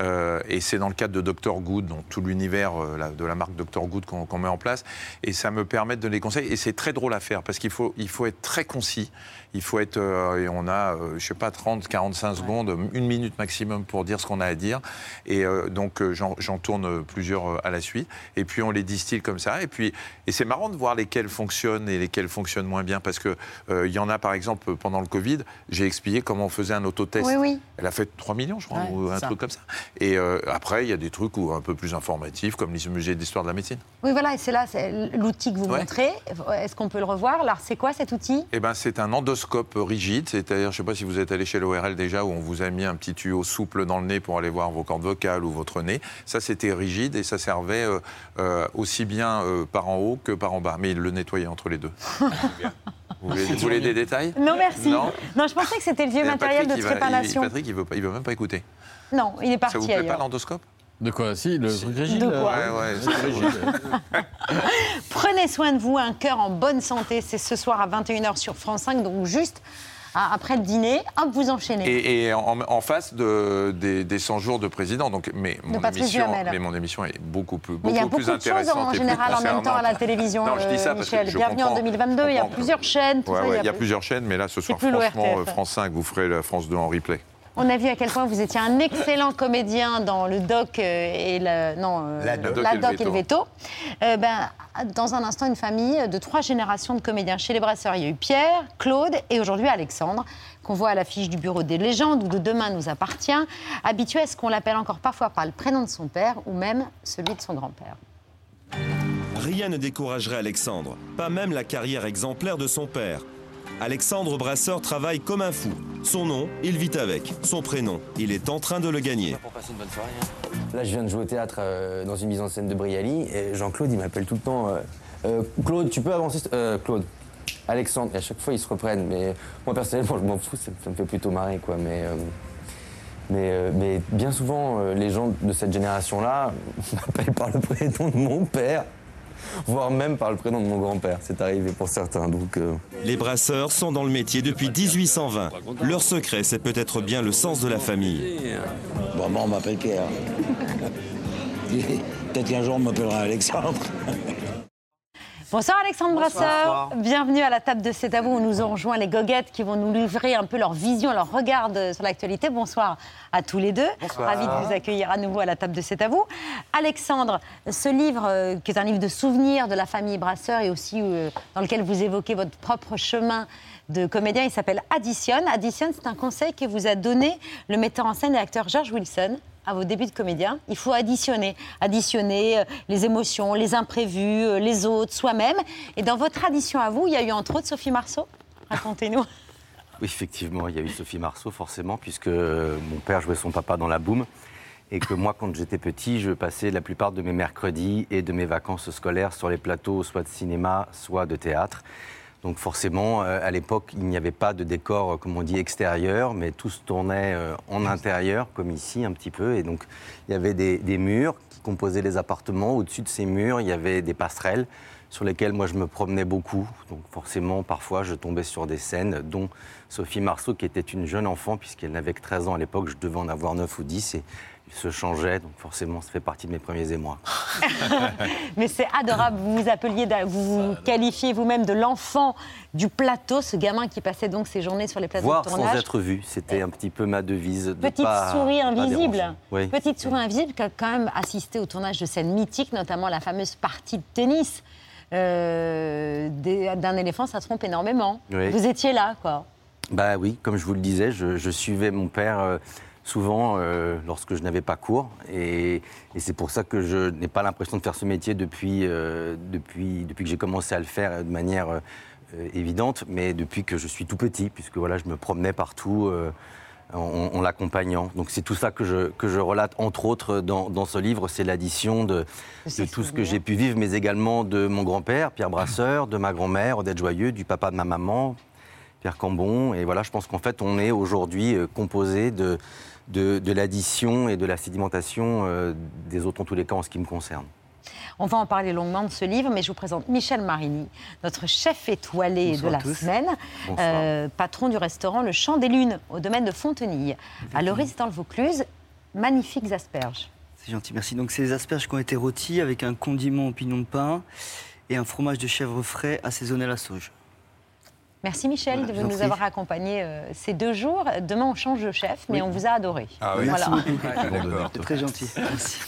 Euh, et c'est dans le cadre de Dr Good, donc tout l'univers euh, de la marque Dr Good qu'on met en place. Et ça me permet de donner des conseils. Et c'est très drôle à faire parce qu'il faut, il faut être très concis. Il faut être. euh, et on a, euh, je sais pas, 30, 45 secondes, une minute maximum pour dire ce qu'on a à dire. Et euh, donc j'en tourne plusieurs à la suite. Et puis on les distille comme ça. Et puis et c'est marrant de voir lesquels fonctionnent et lesquels fonctionnent moins bien parce euh, il y en a par exemple pendant le Covid, j'ai expliqué comment on faisait un autotest. Oui, oui. Elle a fait 3 millions, je crois, Ouais, ou un ça. truc comme ça. Et après, il y a des trucs où, un peu plus informatifs, comme les musées d'histoire de la médecine. Oui, voilà, et c'est là l'outil que vous Ouais. montrez. Est-ce qu'on peut le revoir? Alors, c'est quoi cet outil? Eh ben, c'est un endoscope rigide, c'est-à-dire, je ne sais pas si vous êtes allé chez l'ORL déjà, où on vous a mis un petit tuyau souple dans le nez pour aller voir vos cordes vocales ou votre nez. Ça, c'était rigide et ça servait euh, euh, aussi bien euh, par en haut que par en bas, mais il le nettoyait entre les deux. vous voulez, vous voulez des détails? Non, merci. Non? je pensais que c'était le vieux matériel Patrick, de il va- il- trépanation. Patrick, il ne veut, pas- il veut même pas écouter. Non, il est parti Ça vous plaît ailleurs. pas l'endoscope? De quoi Si, le truc rigide. De là. quoi Ouais, ouais, c'est rigide. Prenez soin de vous, un cœur en bonne santé. C'est ce soir à 21h sur France 5, donc juste après le dîner, hop, vous enchaînez. Et, et en, en face de, des, des 100 jours de président. Donc, mais, mon émission, mais mon émission est beaucoup plus, Mais il y a beaucoup beaucoup plus de choses en général en même temps à la télévision, Non, je dis ça euh, parce Michel. que je Bienvenue en comprends- 2022, il y a plusieurs chaînes, tout Ouais, ça, ouais, il y a il y a plus- plusieurs chaînes, mais là, ce soir, franchement, euh, France 5, vous ferez la France 2 en replay. On a vu à quel point vous étiez un excellent comédien dans le doc euh, et le, non, euh, La doc et le doc et le veto. veto. Euh, ben, dans un instant, une famille de trois générations de comédiens chez les Brasseurs. Il y a eu Pierre, Claude et aujourd'hui Alexandre, qu'on voit à l'affiche du bureau des légendes ou de Demain nous appartient, habitué à ce qu'on l'appelle encore parfois par le prénom de son père ou même celui de son grand-père. Rien ne découragerait Alexandre, pas même la carrière exemplaire de son père. Alexandre Brasseur travaille comme un fou. Son nom, il vit avec. Son prénom, il est en train de le gagner. Pour passer une bonne soirée. hein. Là, je viens de jouer au théâtre euh, dans une mise en scène de Briali et Jean-Claude, il m'appelle tout le temps euh, Euh, Claude, tu peux avancer euh, Claude. Alexandre, et à chaque fois ils se reprennent, mais moi personnellement je m'en fous, ça, ça me fait plutôt marrer quoi. Mais, euh, mais, euh, mais bien souvent, euh, les gens de cette génération-là m'appellent par le prénom de mon père, voire même par le prénom de mon grand-père. C'est arrivé pour certains, donc. euh, Les brasseurs sont dans le métier depuis 1820. Leur secret, c'est peut-être bien le sens de la famille. Bon, moi, on m'appelle Pierre. Peut-être qu'un jour, on m'appellera Alexandre. Bonsoir Alexandre Bonsoir. Brasseur, bienvenue à la table de C'est à vous où nous ont rejoint les goguettes qui vont nous livrer un peu leur vision, leur regard de- sur l'actualité. Bonsoir à tous les deux, Bonsoir. ravi de vous accueillir à nouveau à la table de C'est à vous. Alexandre, ce livre euh, qui est un livre de souvenirs de la famille Brasseur et aussi euh, dans lequel vous évoquez votre propre chemin de comédien, il s'appelle Addition. Addition, c'est un conseil que vous a donné le metteur en scène et acteur George Wilson à vos débuts de comédien. Il faut additionner, additionner euh, les émotions, les imprévus, euh, les autres, soi-même. Et dans votre addition à vous, il y a eu entre autres Sophie Marceau. Racontez-nous. Oui, effectivement, il y a eu Sophie Marceau, forcément, puisque euh, mon père jouait son papa dans la boum. Et que moi, quand j'étais petit, je passais la plupart de mes mercredis et de mes vacances scolaires sur les plateaux, soit de cinéma, soit de théâtre. Donc forcément, euh, à l'époque, il n'y avait pas de décor, euh, comme on dit, extérieur, mais tout se tournait euh, en intérieur, comme ici un petit peu. Et donc, il y avait des, murs qui composaient les appartements. Au-dessus de ces murs, il y avait des passerelles sur lesquelles moi je me promenais beaucoup. Donc forcément, parfois, je tombais sur des scènes, dont Sophie Marceau, qui était une jeune enfant, puisqu'elle n'avait que 13 ans à l'époque, je devais en avoir 9 ou 10, et il se changeait. Donc forcément, ça fait partie de mes premiers émois. Mais c'est adorable. Vous vous appeliez, vous vous qualifiez vous-même de l'enfant du plateau, ce gamin qui passait donc ses journées sur les plateaux Voir de sans tournage. être vu, c'était un petit peu ma devise. de Petite pas- souris invisible. Oui. Petite souris invisible qui a quand même assisté au tournage de scènes mythiques, notamment la fameuse partie de tennis. euh, D'un éléphant, ça se trompe énormément. Oui. Vous étiez là, quoi. Bah oui, comme je vous le disais, je, je suivais mon père euh, souvent euh, lorsque je n'avais pas cours. Et, et c'est pour ça que je n'ai pas l'impression de faire ce métier depuis, euh, depuis, depuis que j'ai commencé à le faire de manière euh, évidente, mais depuis que je suis tout petit, puisque voilà, je me promenais partout. en, en l'accompagnant. Donc c'est tout ça que je, que je relate, entre autres, dans, dans ce livre, c'est l'addition de, de tout ce que j'ai pu vivre, mais également de mon grand-père, Pierre Brasseur, de ma grand-mère, Odette Joyeux, du papa de ma maman, Pierre Cambon. Et voilà, je pense qu'en fait, on est aujourd'hui euh, composé de, de, de l'addition et de la sédimentation euh, des autres, en tous les cas, en ce qui me concerne. On va en parler longuement de ce livre, mais je vous présente Michel Marini, notre chef étoilé Bonsoir de la semaine, euh, patron du restaurant Le Champ des Lunes, au domaine de Fontenille, à Loris dans le Vaucluse. Magnifiques asperges. C'est gentil, merci. Donc, c'est des asperges qui ont été rôties avec un condiment au pignon de pain et un fromage de chèvre frais assaisonné à la sauge. Merci Michel Voilà, de nous avoir accompagnés euh, ces deux jours. Demain, on change de chef, mais Oui. on vous a adoré. Ah oui. Voilà. Merci beaucoup. Très gentil. Merci.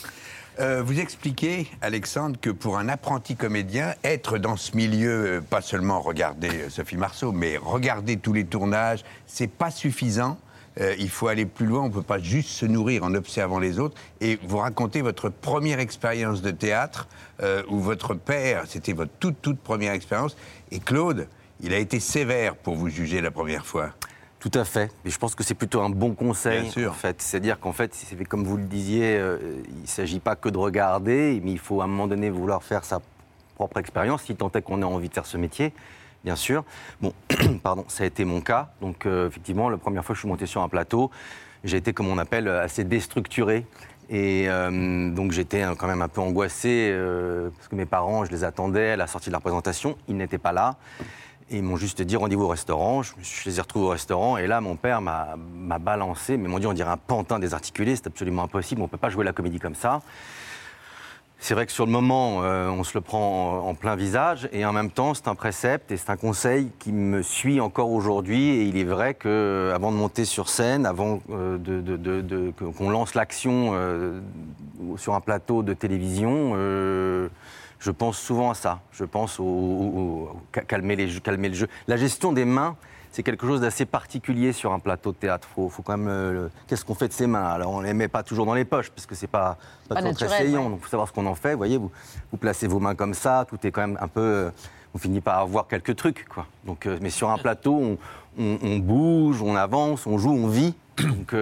Euh, vous expliquez, Alexandre, que pour un apprenti comédien, être dans ce milieu, euh, pas seulement regarder Sophie Marceau, mais regarder tous les tournages, c'est pas suffisant. Euh, il faut aller plus loin, on ne peut pas juste se nourrir en observant les autres. Et vous racontez votre première expérience de théâtre, euh, où votre père, c'était votre toute, toute première expérience, et Claude, il a été sévère pour vous juger la première fois. Tout à fait. Mais je pense que c'est plutôt un bon conseil, Bien sûr. en fait. C'est-à-dire qu'en fait, comme vous le disiez, euh, il ne s'agit pas que de regarder, mais il faut à un moment donné vouloir faire sa propre expérience, si tant est qu'on a envie de faire ce métier, bien sûr. Bon, pardon, ça a été mon cas. Donc, euh, effectivement, la première fois que je suis monté sur un plateau, j'ai été, comme on appelle, assez déstructuré. Et euh, donc j'étais euh, quand même un peu angoissé euh, parce que mes parents, je les attendais à la sortie de la représentation, ils n'étaient pas là. Ils m'ont juste dit rendez-vous au restaurant. Je, les ai retrouvés au restaurant et là, mon père m'a balancé. Mais m'ont dit on dirait un pantin désarticulé, c'est absolument impossible, on ne peut pas jouer la comédie comme ça. C'est vrai que sur le moment, euh, on se le prend en, plein visage, et en même temps, c'est un précepte et c'est un conseil qui me suit encore aujourd'hui. Et il est vrai que, euh, avant de monter sur scène, avant euh, de, qu'on lance l'action sur un plateau de télévision, je pense souvent à ça. Je pense au, au- au- ca- calmer, les, jeux- calmer le jeu. La gestion des mains, c'est quelque chose d'assez particulier sur un plateau de théâtre. Faut, faut quand même. euh, Qu'est-ce qu'on fait de ses mains? Alors, on les met pas toujours dans les poches parce que c'est pas, pas, Pas très saillant. ouais. Donc, faut savoir ce qu'on en fait. Vous voyez, vous, vous placez vos mains comme ça, tout est quand même un peu. euh, on finit par avoir quelques trucs, quoi. Donc, euh, mais sur un plateau, on, on- on bouge, on avance, on joue, on vit. Donc,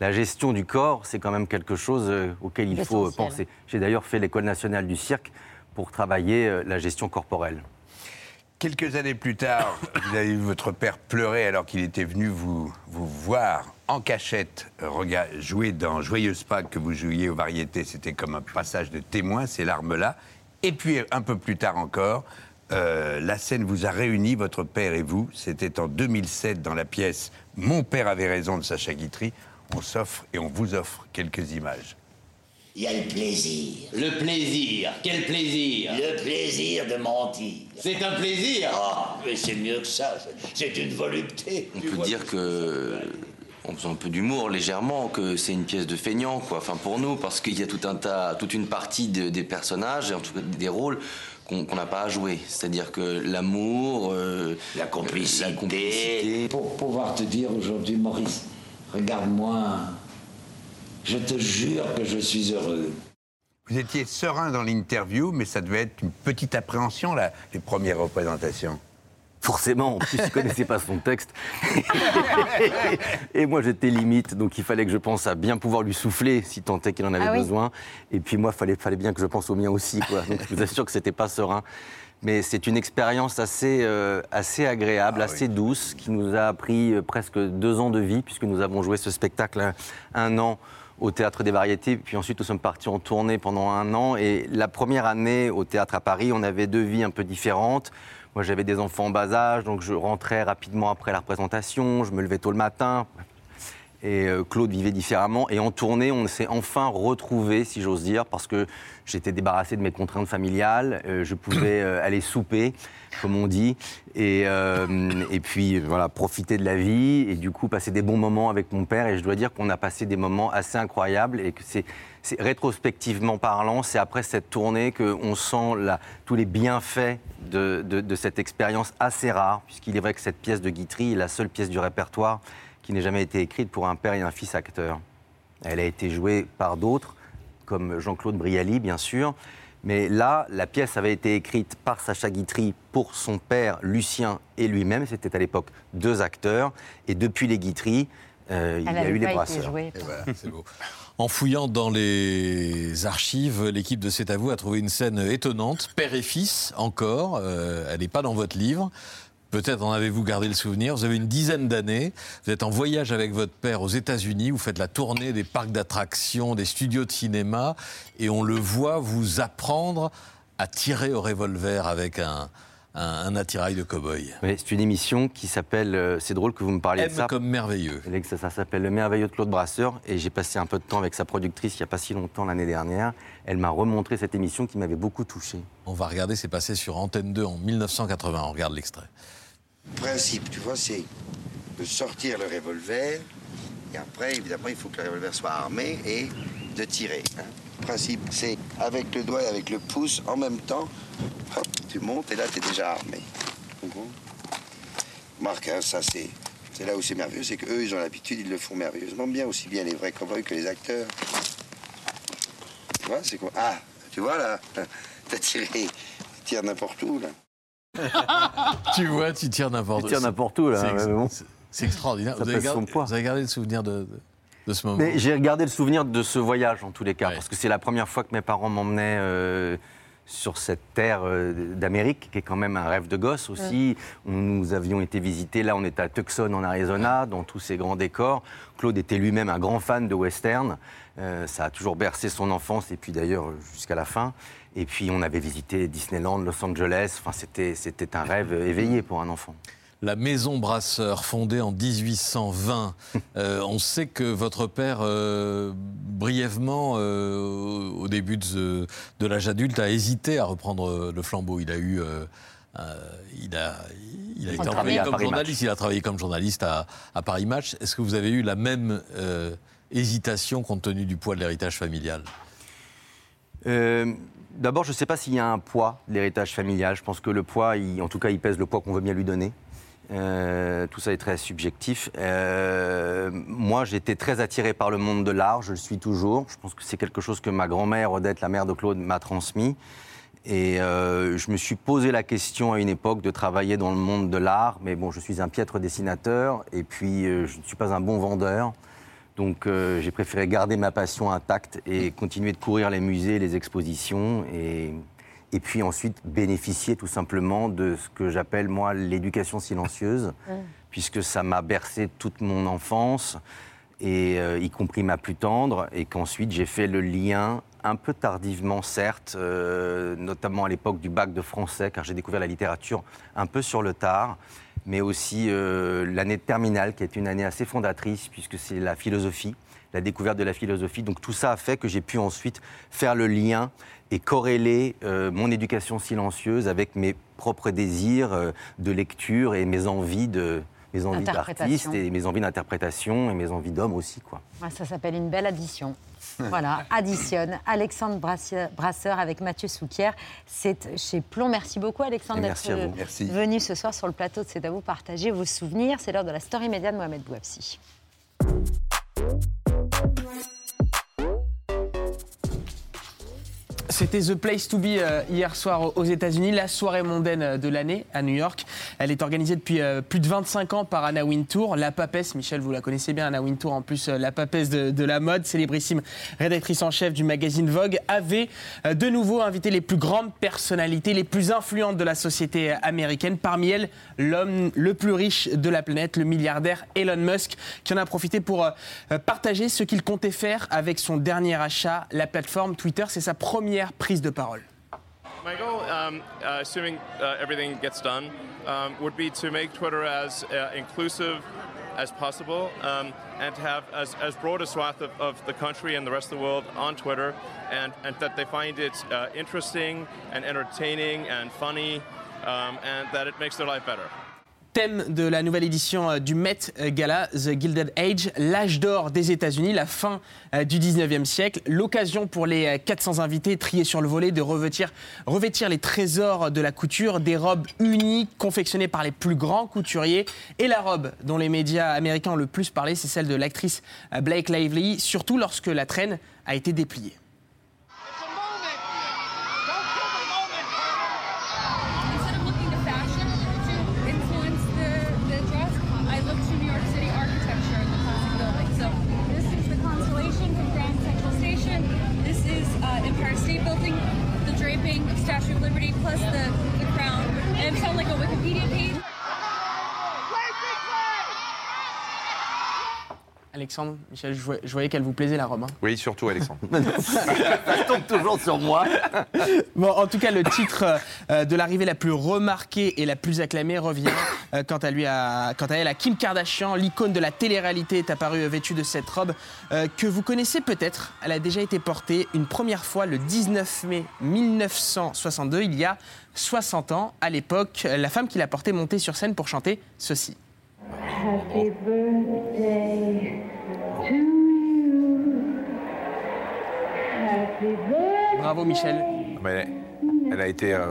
la gestion du corps, c'est quand même quelque chose auquel il faut penser. J'ai d'ailleurs fait l'école nationale du cirque pour travailler euh, la gestion corporelle. Quelques années plus tard, vous avez vu votre père pleurer alors qu'il était venu vous, vous voir en cachette jouer dans Joyeuse Pâques que vous jouiez aux variétés. C'était comme un passage de témoin, ces larmes-là. Et puis, un peu plus tard encore, euh, la scène vous a réunis, votre père et vous. C'était en 2007 dans la pièce Mon père avait raison de Sacha Guitry. On s'offre et on vous offre quelques images. Il y a le plaisir. Le plaisir, quel plaisir Le plaisir de mentir. C'est un plaisir Ah, mais c'est mieux que ça. C'est une volupté. On peut dire que, en faisant un peu d'humour légèrement, que c'est une pièce de feignant, quoi. Enfin pour nous, parce qu'il y a tout un tas, toute une partie de- des personnages, et en tout cas des rôles qu'on qu'on n'a pas à jouer. C'est-à-dire que l'amour, euh, La complicité. la complicité. Pour pouvoir te dire aujourd'hui, Maurice, regarde-moi. Je te jure que je suis heureux. Vous étiez serein dans l'interview, mais ça devait être une petite appréhension, là, les premières représentations. Forcément, en plus, il ne connaissait pas son texte. et moi, j'étais limite, donc il fallait que je pense à bien pouvoir lui souffler, si tant est qu'il en avait Ah oui. besoin. Et puis moi, il fallait, fallait bien que je pense au mien aussi. Quoi. Donc je vous assure que c'était pas serein. Mais c'est une expérience assez, euh, assez agréable, assez douce, qui nous a appris euh, presque deux ans de vie, puisque nous avons joué ce spectacle un, un an au Théâtre des Variétés, puis ensuite nous sommes partis en tournée pendant un an. Et la première année au Théâtre à Paris, on avait deux vies un peu différentes. Moi, j'avais des enfants en bas âge, donc je rentrais rapidement après la représentation, je me levais tôt le matin. Et euh, Claude vivait différemment. Et en tournée, on s'est enfin retrouvés, si j'ose dire, parce que j'étais débarrassé de mes contraintes familiales. Euh, je pouvais euh, aller souper, comme on dit, et, euh, et puis voilà, profiter de la vie. Et du coup, passer des bons moments avec mon père. Et je dois dire qu'on a passé des moments assez incroyables et que c'est. c'est rétrospectivement parlant, c'est après cette tournée qu'on sent la- tous les bienfaits de, de- de cette expérience assez rare, puisqu'il est vrai que cette pièce de Guitry est la seule pièce du répertoire qui n'ait jamais été écrite pour un père et un fils acteurs. Elle a été jouée par d'autres, comme Jean-Claude Brialy, bien sûr. Mais là, la pièce avait été écrite par Sacha Guitry pour son père, Lucien, et lui-même. C'était à l'époque deux acteurs. Et depuis les Guitry, euh, il y a eu les brasseurs. Et voilà, beau. En fouillant dans les archives, l'équipe de C'est à vous a trouvé une scène étonnante, père et fils encore. Euh, elle n'est pas dans votre livre. Peut-être en avez-vous gardé le souvenir. Vous avez une dizaine d'années. Vous êtes en voyage avec votre père aux États-Unis. Vous faites la tournée des parcs d'attractions, des studios de cinéma, et on le voit vous apprendre à tirer au revolver avec un, un, un attirail de cow-boy. Oui, c'est une émission qui s'appelle. euh, c'est drôle que vous me parliez M de ça. comme merveilleux. Ça, ça s'appelle Le merveilleux de Claude Brasseur. Et j'ai passé un peu de temps avec sa productrice il n'y a pas si longtemps l'année dernière. Elle m'a remontré cette émission qui m'avait beaucoup touché. On va regarder, c'est passé sur Antenne 2 en 1980. On regarde l'extrait. Le principe, tu vois, c'est de sortir le revolver, et après, évidemment, il faut que le revolver soit armé et de tirer. hein. Le principe, c'est avec le doigt et avec le pouce en même temps, hop, tu montes et là, tu es déjà armé. Marc, hein, ça, c'est. C'est là où c'est merveilleux, c'est qu'eux, ils ont l'habitude, ils le font merveilleusement bien, aussi bien les vrais cowboys que les acteurs. Tu vois, c'est quoi? Ah, tu vois là, t'as tiré, tu tires n'importe où là. tu vois, tu tires n'importe où. Tu tires n'importe où, là, C'est ex- bon. C'est extraordinaire. Ça Vous avez, gardé, vous avez gardé le souvenir de, de- de ce moment. Mais j'ai regardé le souvenir de ce voyage en tous les cas, parce que c'est la première fois que mes parents m'emmenaient euh, sur cette terre euh, d'Amérique, qui est quand même un rêve de gosse aussi. Nous avions été visités, là on était à Tucson en Arizona, dans tous ces grands décors. Claude était lui-même un grand fan de western. Euh, ça a toujours bercé son enfance, et puis d'ailleurs jusqu'à la fin. Et puis on avait visité Disneyland, Los Angeles. Enfin, c'était c'était un rêve éveillé pour un enfant. La maison Brasseur, fondée en 1820. Euh, on sait que votre père, euh, brièvement, euh, au début de, de l'âge adulte, a hésité à reprendre le flambeau. Il a eu. euh, euh, il a, il a été travaillé comme Paris journaliste. Match. Il a travaillé comme journaliste à, à Paris Match. Est-ce que vous avez eu la même euh, hésitation compte tenu du poids de l'héritage familial? Euh, D'abord, je ne sais pas s'il y a un poids de l'héritage familial. Je pense que le poids, il- en tout cas, il pèse le poids qu'on veut bien lui donner. Euh, tout ça est très subjectif. Euh, moi, j'étais très attiré par le monde de l'art, je le suis toujours. Je pense que c'est quelque chose que ma grand-mère, Odette, la mère de Claude, m'a transmis. Et euh, je me suis posé la question à une époque de travailler dans le monde de l'art, mais bon, je suis un piètre dessinateur et puis je ne suis pas un bon vendeur. Donc j'ai préféré garder ma passion intacte et continuer de courir les musées, les expositions et, et puis ensuite bénéficier tout simplement de ce que j'appelle moi l'éducation silencieuse, puisque ça m'a bercé toute mon enfance, et, euh, y compris ma plus tendre, et qu'ensuite j'ai fait le lien un peu tardivement, certes, euh, notamment à l'époque du bac de français, car j'ai découvert la littérature un peu sur le tard, mais aussi euh, l'année de terminale, qui est une année assez fondatrice, puisque c'est la philosophie, la découverte de la philosophie. Donc tout ça a fait que j'ai pu ensuite faire le lien et corréler euh, mon éducation silencieuse avec mes propres désirs euh, de lecture et mes envies de mes envies d'artiste et mes envies d'interprétation et mes envies d'homme aussi quoi. Ouais, Ça s'appelle une belle addition. Voilà, additionne. Alexandre Brasseur avec Mathieu Souquier. C'est chez Plomb. Merci beaucoup, Alexandre, d'être merci à vous. Merci. venu ce soir sur le plateau de C'est à vous partager vos souvenirs. C'est l'heure de la story média de Mohamed Bouafsi. C'était The Place to Be euh, hier soir aux États-Unis, la soirée mondaine euh, de l'année à New York. Elle est organisée depuis euh, plus de 25 ans par Anna Wintour, la papesse. Michel, vous la connaissez bien, Anna Wintour, en plus la papesse de, la mode, célébrissime rédactrice en chef du magazine Vogue, avait de nouveau invité les plus grandes personnalités, les plus influentes de la société américaine. Parmi elles, l'homme le plus riche de la planète, le milliardaire Elon Musk, qui en a profité pour partager ce qu'il comptait faire avec son dernier achat, la plateforme Twitter. C'est sa première prise de parole. My goal, um, uh, assuming uh, everything gets done, um, would be to make Twitter as uh, inclusive as possible um, and to have as, as broad a swath of, of the country and the rest of the world on Twitter and, and that they find it uh, interesting and entertaining and funny um, and that it makes their life better. Thème de la nouvelle édition euh, du Met Gala, The Gilded Age, l'âge d'or des États-Unis, la fin euh, du 19e siècle. L'occasion pour les euh, 400 invités triés sur le volet de revêtir, revêtir les trésors de la couture, des robes uniques confectionnées par les plus grands couturiers. Et la robe dont les médias américains ont le plus parlé, c'est celle de l'actrice euh, Blake Lively, surtout lorsque la traîne a été dépliée. Plus the, Alexandre, Michel, je voyais, qu'elle vous plaisait la robe. hein. Oui, surtout Alexandre. Ça tombe toujours sur moi. Bon, en tout cas, le titre euh, de l'arrivée la plus remarquée et la plus acclamée revient euh, quant à lui à, quant à elle à Kim Kardashian, l'icône de la télé-réalité est apparue vêtue de cette robe euh, que vous connaissez peut-être. Elle a déjà été portée une première fois le 19 mai 1962, il y a 60 ans. À l'époque, la femme qui l'a portée montait sur scène pour chanter ceci. Happy birthday to you. Happy birthday. Bravo Michel. Mais elle a été euh,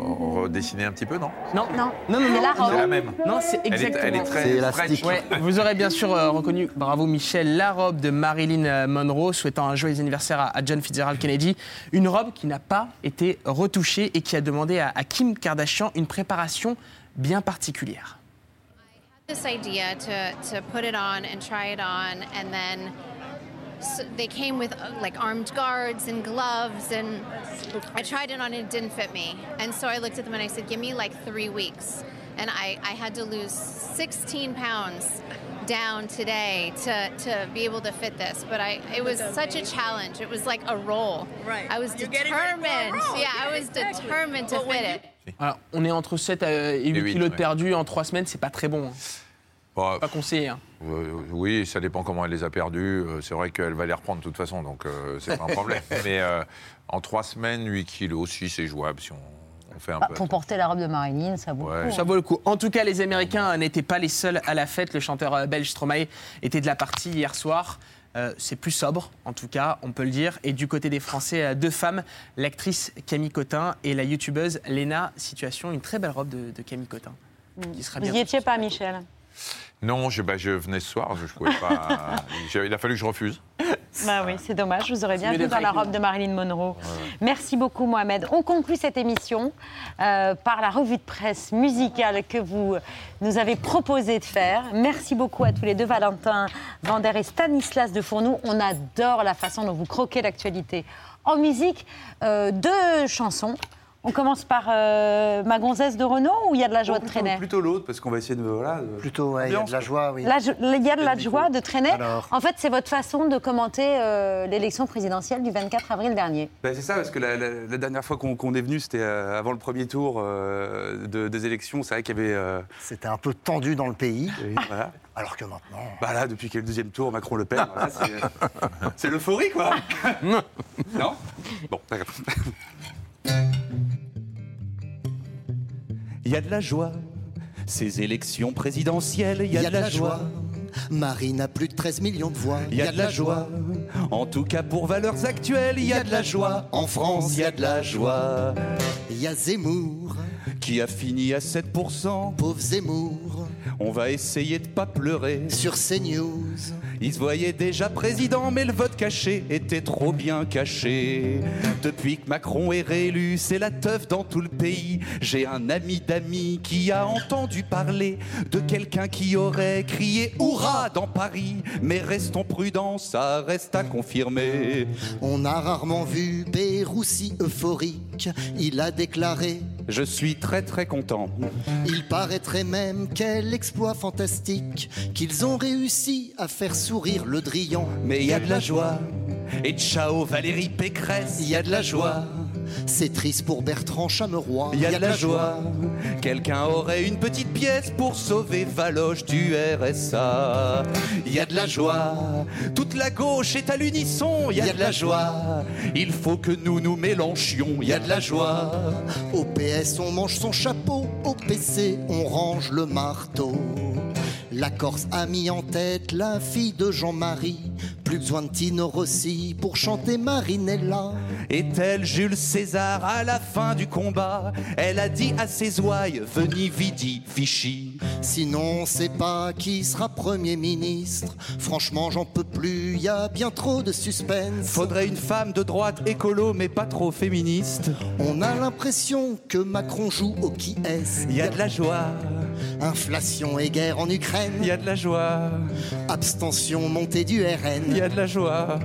redessinée un petit peu, non? Non, non, non, non, C'est la non, robe. C'est la même. Non, c'est Elle est- exactement. elle est très élastique. Ouais, vous aurez bien sûr euh, reconnu, bravo Michel, la robe de Marilyn euh, Monroe, souhaitant un joyeux anniversaire à, à John Fitzgerald Kennedy. Une robe qui n'a pas été retouchée et qui a demandé à, à Kim Kardashian une préparation bien particulière. this idea to, to put it on and try it on and then s they came with uh, like armed guards and gloves and i tried it on and it didn't fit me and so i looked at them and i said give me like three weeks and i, I had to lose 16 pounds down today to, to be able to fit this, but I it was such a challenge. It was like a roll. Right. I was You're getting ready for a determined. roll. Yeah, I was exactly. determined to Well, fit it. Alors, on est entre 7 et 8 huit, kilos de ouais. perdus en 3 semaines, c'est pas très bon. hein. Bah, Pas conseillé. hein. Euh, oui, ça dépend comment elle les a perdus. Euh, C'est vrai qu'elle va les reprendre de toute façon, donc euh, c'est pas un problème. Mais euh, en trois semaines, 8 kilos, si c'est jouable, si on, on fait un Bah, peu. pour porter la robe de Marilyn, ça vaut le coup. Ça vaut le coup. En tout cas, les Américains n'étaient pas les seuls à la fête. Le chanteur belge Stromae était de la partie hier soir. Euh, c'est plus sobre, en tout cas, on peut le dire. Et du côté des Français, deux femmes, l'actrice Camille Cotin et la youtubeuse Léna. Situation, une très belle robe de, de Camille Cotin. Qui sera Vous n'y étiez pas, Michel Non, je, bah, je venais ce soir, je, je pouvais pas. il a fallu que je refuse. Bah oui, c'est dommage. Je vous aurais bien vu dans la robe de Marilyn Monroe. Merci beaucoup, Mohamed. On conclut cette émission euh, par la revue de presse musicale que vous nous avez proposé de faire. Merci beaucoup à tous les deux, Valentin Vander et Stanislas de Fournoux. On adore la façon dont vous croquez l'actualité en musique. Euh, deux chansons. On commence par euh, Ma gonzesse de Renault ou il y a de la joie de traîner? Plutôt l'autre, parce qu'on va essayer de. Voilà, de- Plutôt, ouais, il y a de la joie, oui. Il y a de la Le joie de traîner? Alors. En fait, c'est votre façon de commenter euh, l'élection présidentielle du 24 avril dernier. Ben, c'est ça, parce que la, la- la dernière fois qu'on est venu, c'était euh, avant le premier tour euh, de- des élections. C'est vrai qu'il y avait. euh, C'était un peu tendu dans le pays. voilà. Alors que maintenant. Bah là, depuis qu'il y a le deuxième tour, Macron-Le Pen, voilà, c'est- c'est l'euphorie, quoi. non? Bon, d'accord. Il y a de la joie. Ces élections présidentielles, il y a, de la, joie. Marine a plus de 13 millions de voix. Il y a de la joie. En tout cas, pour valeurs actuelles, il y a de la joie. En France, il y a de la joie. Il y a Zemmour. Qui a fini à 7%. Pauvre Zemmour. On va essayer de pas pleurer. Sur CNews. Il se voyait déjà président, mais le vote caché était trop bien caché. Depuis que Macron est réélu, c'est la teuf dans tout le pays. J'ai un ami d'amis qui a entendu parler de quelqu'un qui aurait crié Hurrah dans Paris. Mais restons prudents, ça reste à confirmer. On a rarement vu Berroussi euphorique. Il a déclaré Je suis très très content. Il paraîtrait même quel exploit fantastique qu'ils ont réussi à faire sourire le Drian. Mais il y a de la joie. Et ciao Valérie Pécresse, il y a de la joie. C'est triste pour Bertrand Chameroy. Il y a de la joie. Quelqu'un aurait une petite pièce pour sauver Valoche du RSA. Il y a de la joie. Toute la gauche est à l'unisson. Il y a de la joie. Il faut que nous nous mélanchions. Il y a de la joie. Au PS, on mange son chapeau. Au PC, on range le marteau. La Corse a mis en tête la fille de Jean-Marie. Plus besoin de Tino Rossi pour chanter Marinella. Est-elle Jules César à la fin du combat? Elle a dit à ses ouailles Veni vidi fichi. Sinon, on sait pas qui sera Premier ministre. Franchement, j'en peux plus, y a bien trop de suspense. Faudrait une femme de droite écolo, mais pas trop féministe. On a l'impression que Macron joue au qui est. Il y a de la joie. Inflation et guerre en Ukraine. Il y a de la joie. Abstention, montée du RN. Il y a de la joie.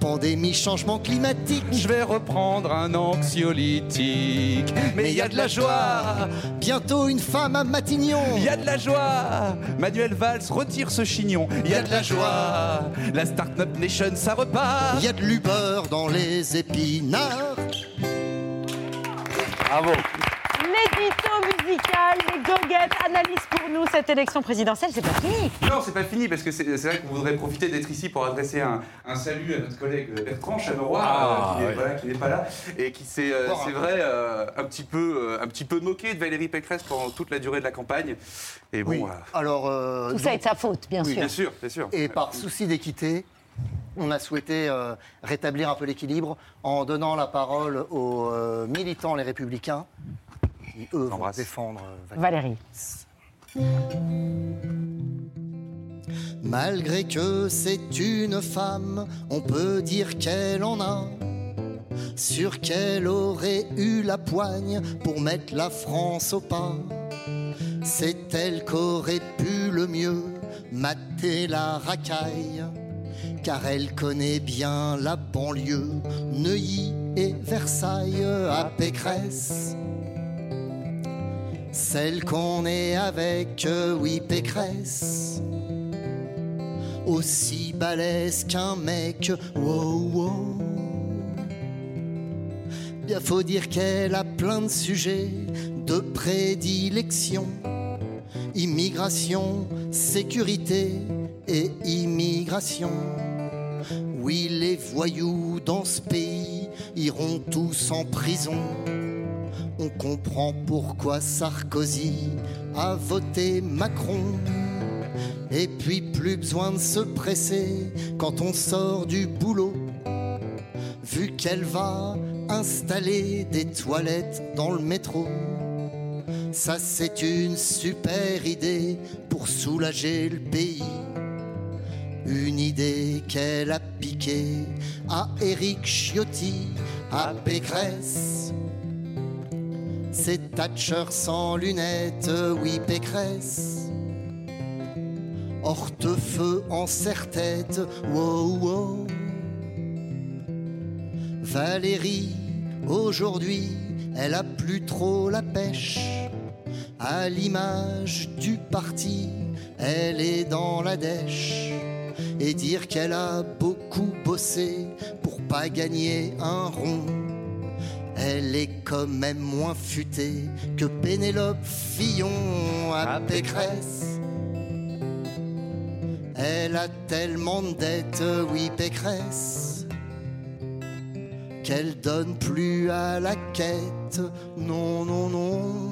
Pandémie, changement climatique. Je vais reprendre un anxiolytique. Mais il y a de la joie. Bientôt une femme à Matignon. Il y a de la joie. Manuel Valls retire ce chignon. Il y a de la joie. La Startup Nation, ça repart. Il y a de l'Uber dans les épinards. Bravo. L'édito musical, les goguettes analyse pour nous cette élection présidentielle. C'est pas fini. Non, c'est pas fini, parce que c'est vrai qu'on voudrait profiter d'être ici pour adresser un, un salut à notre collègue Bertrand Chameroy, Ah, euh, qui n'est ouais. voilà, pas là, et qui s'est, euh, c'est vrai, euh, un, petit peu, euh, un petit peu moqué de Valérie Pécresse pendant toute la durée de la campagne. Et bon, Oui. euh, Alors, euh, Tout ça est de sa faute, bien oui, sûr. bien sûr, bien sûr. Et par souci d'équité, on a souhaité euh, rétablir un peu l'équilibre en donnant la parole aux euh, militants, les républicains, qui eux vont défendre euh, Valérie. Malgré que c'est une femme, on peut dire qu'elle en a. Sur qu'elle aurait eu la poigne pour mettre la France au pas. C'est elle qu'aurait pu le mieux mater la racaille. Car elle connaît bien la banlieue, Neuilly et Versailles à Pécresse. Celle qu'on est avec, oui, Pécresse. aussi balèze qu'un mec. Wow, wow. Bien faut dire qu'elle a plein de sujets de prédilection. Immigration, sécurité et immigration. Oui, les voyous dans ce pays iront tous en prison. On comprend pourquoi Sarkozy a voté Macron. Et puis plus besoin de se presser quand on sort du boulot. Vu qu'elle va installer des toilettes dans le métro. Ça c'est une super idée pour soulager le pays. Une idée qu'elle a piquée à Éric Ciotti, à Pécresse. C'est Thatcher sans lunettes, oui Pécresse. Hortefeux en serre-tête, wow wow. Valérie, aujourd'hui, elle a plus trop la pêche. À l'image du parti, elle est dans la dèche. Et dire qu'elle a beaucoup bossé pour pas gagner un rond. Elle est quand même moins futée que Pénélope Fillon à Pécresse. Elle a tellement de dettes, oui Pécresse, qu'elle donne plus à la quête. Non, non, non.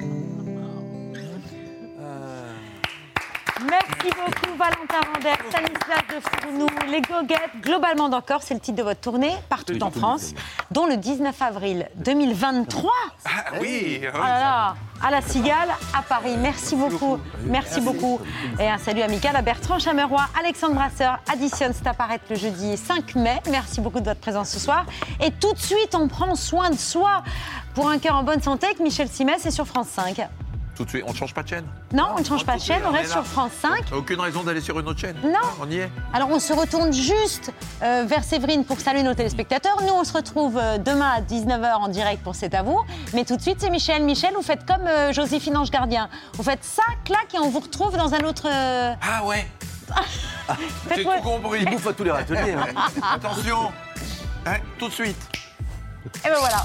Merci beaucoup Valentin Vander, Stanislas de Fournou, les goguettes, globalement d'encore, c'est le titre de votre tournée, partout en France, dont le 19 avril 2023. Ah oui, Oh là là, à la Cigale, à Paris. Merci beaucoup, merci beaucoup. Et un salut amical à Bertrand Chameroy, Alexandre Brasseur, Additionne, c'est apparaître le jeudi 5 mai. Merci beaucoup de votre présence ce soir. Et tout de suite, on prend soin de soi pour un cœur en bonne santé avec Michel Simès et sur France 5. Tout de suite, on ne change pas de chaîne Non, on ne change pas de chaîne, on est reste sur France 5. Aucune raison d'aller sur une autre chaîne Non. On y est Alors on se retourne juste euh, vers Séverine pour saluer nos téléspectateurs. Nous on se retrouve euh, demain à 19h en direct pour C'est à vous. Mais tout de suite c'est Michel. Michel, vous faites comme euh, Joséphine Ange Gardien. Vous faites ça, clac, et on vous retrouve dans un autre... euh, Ah ouais J'ai Faites-moi- tout compris. Il bouffe à tous les râteliers. hein. Attention Hein, Tout de suite Et ben voilà.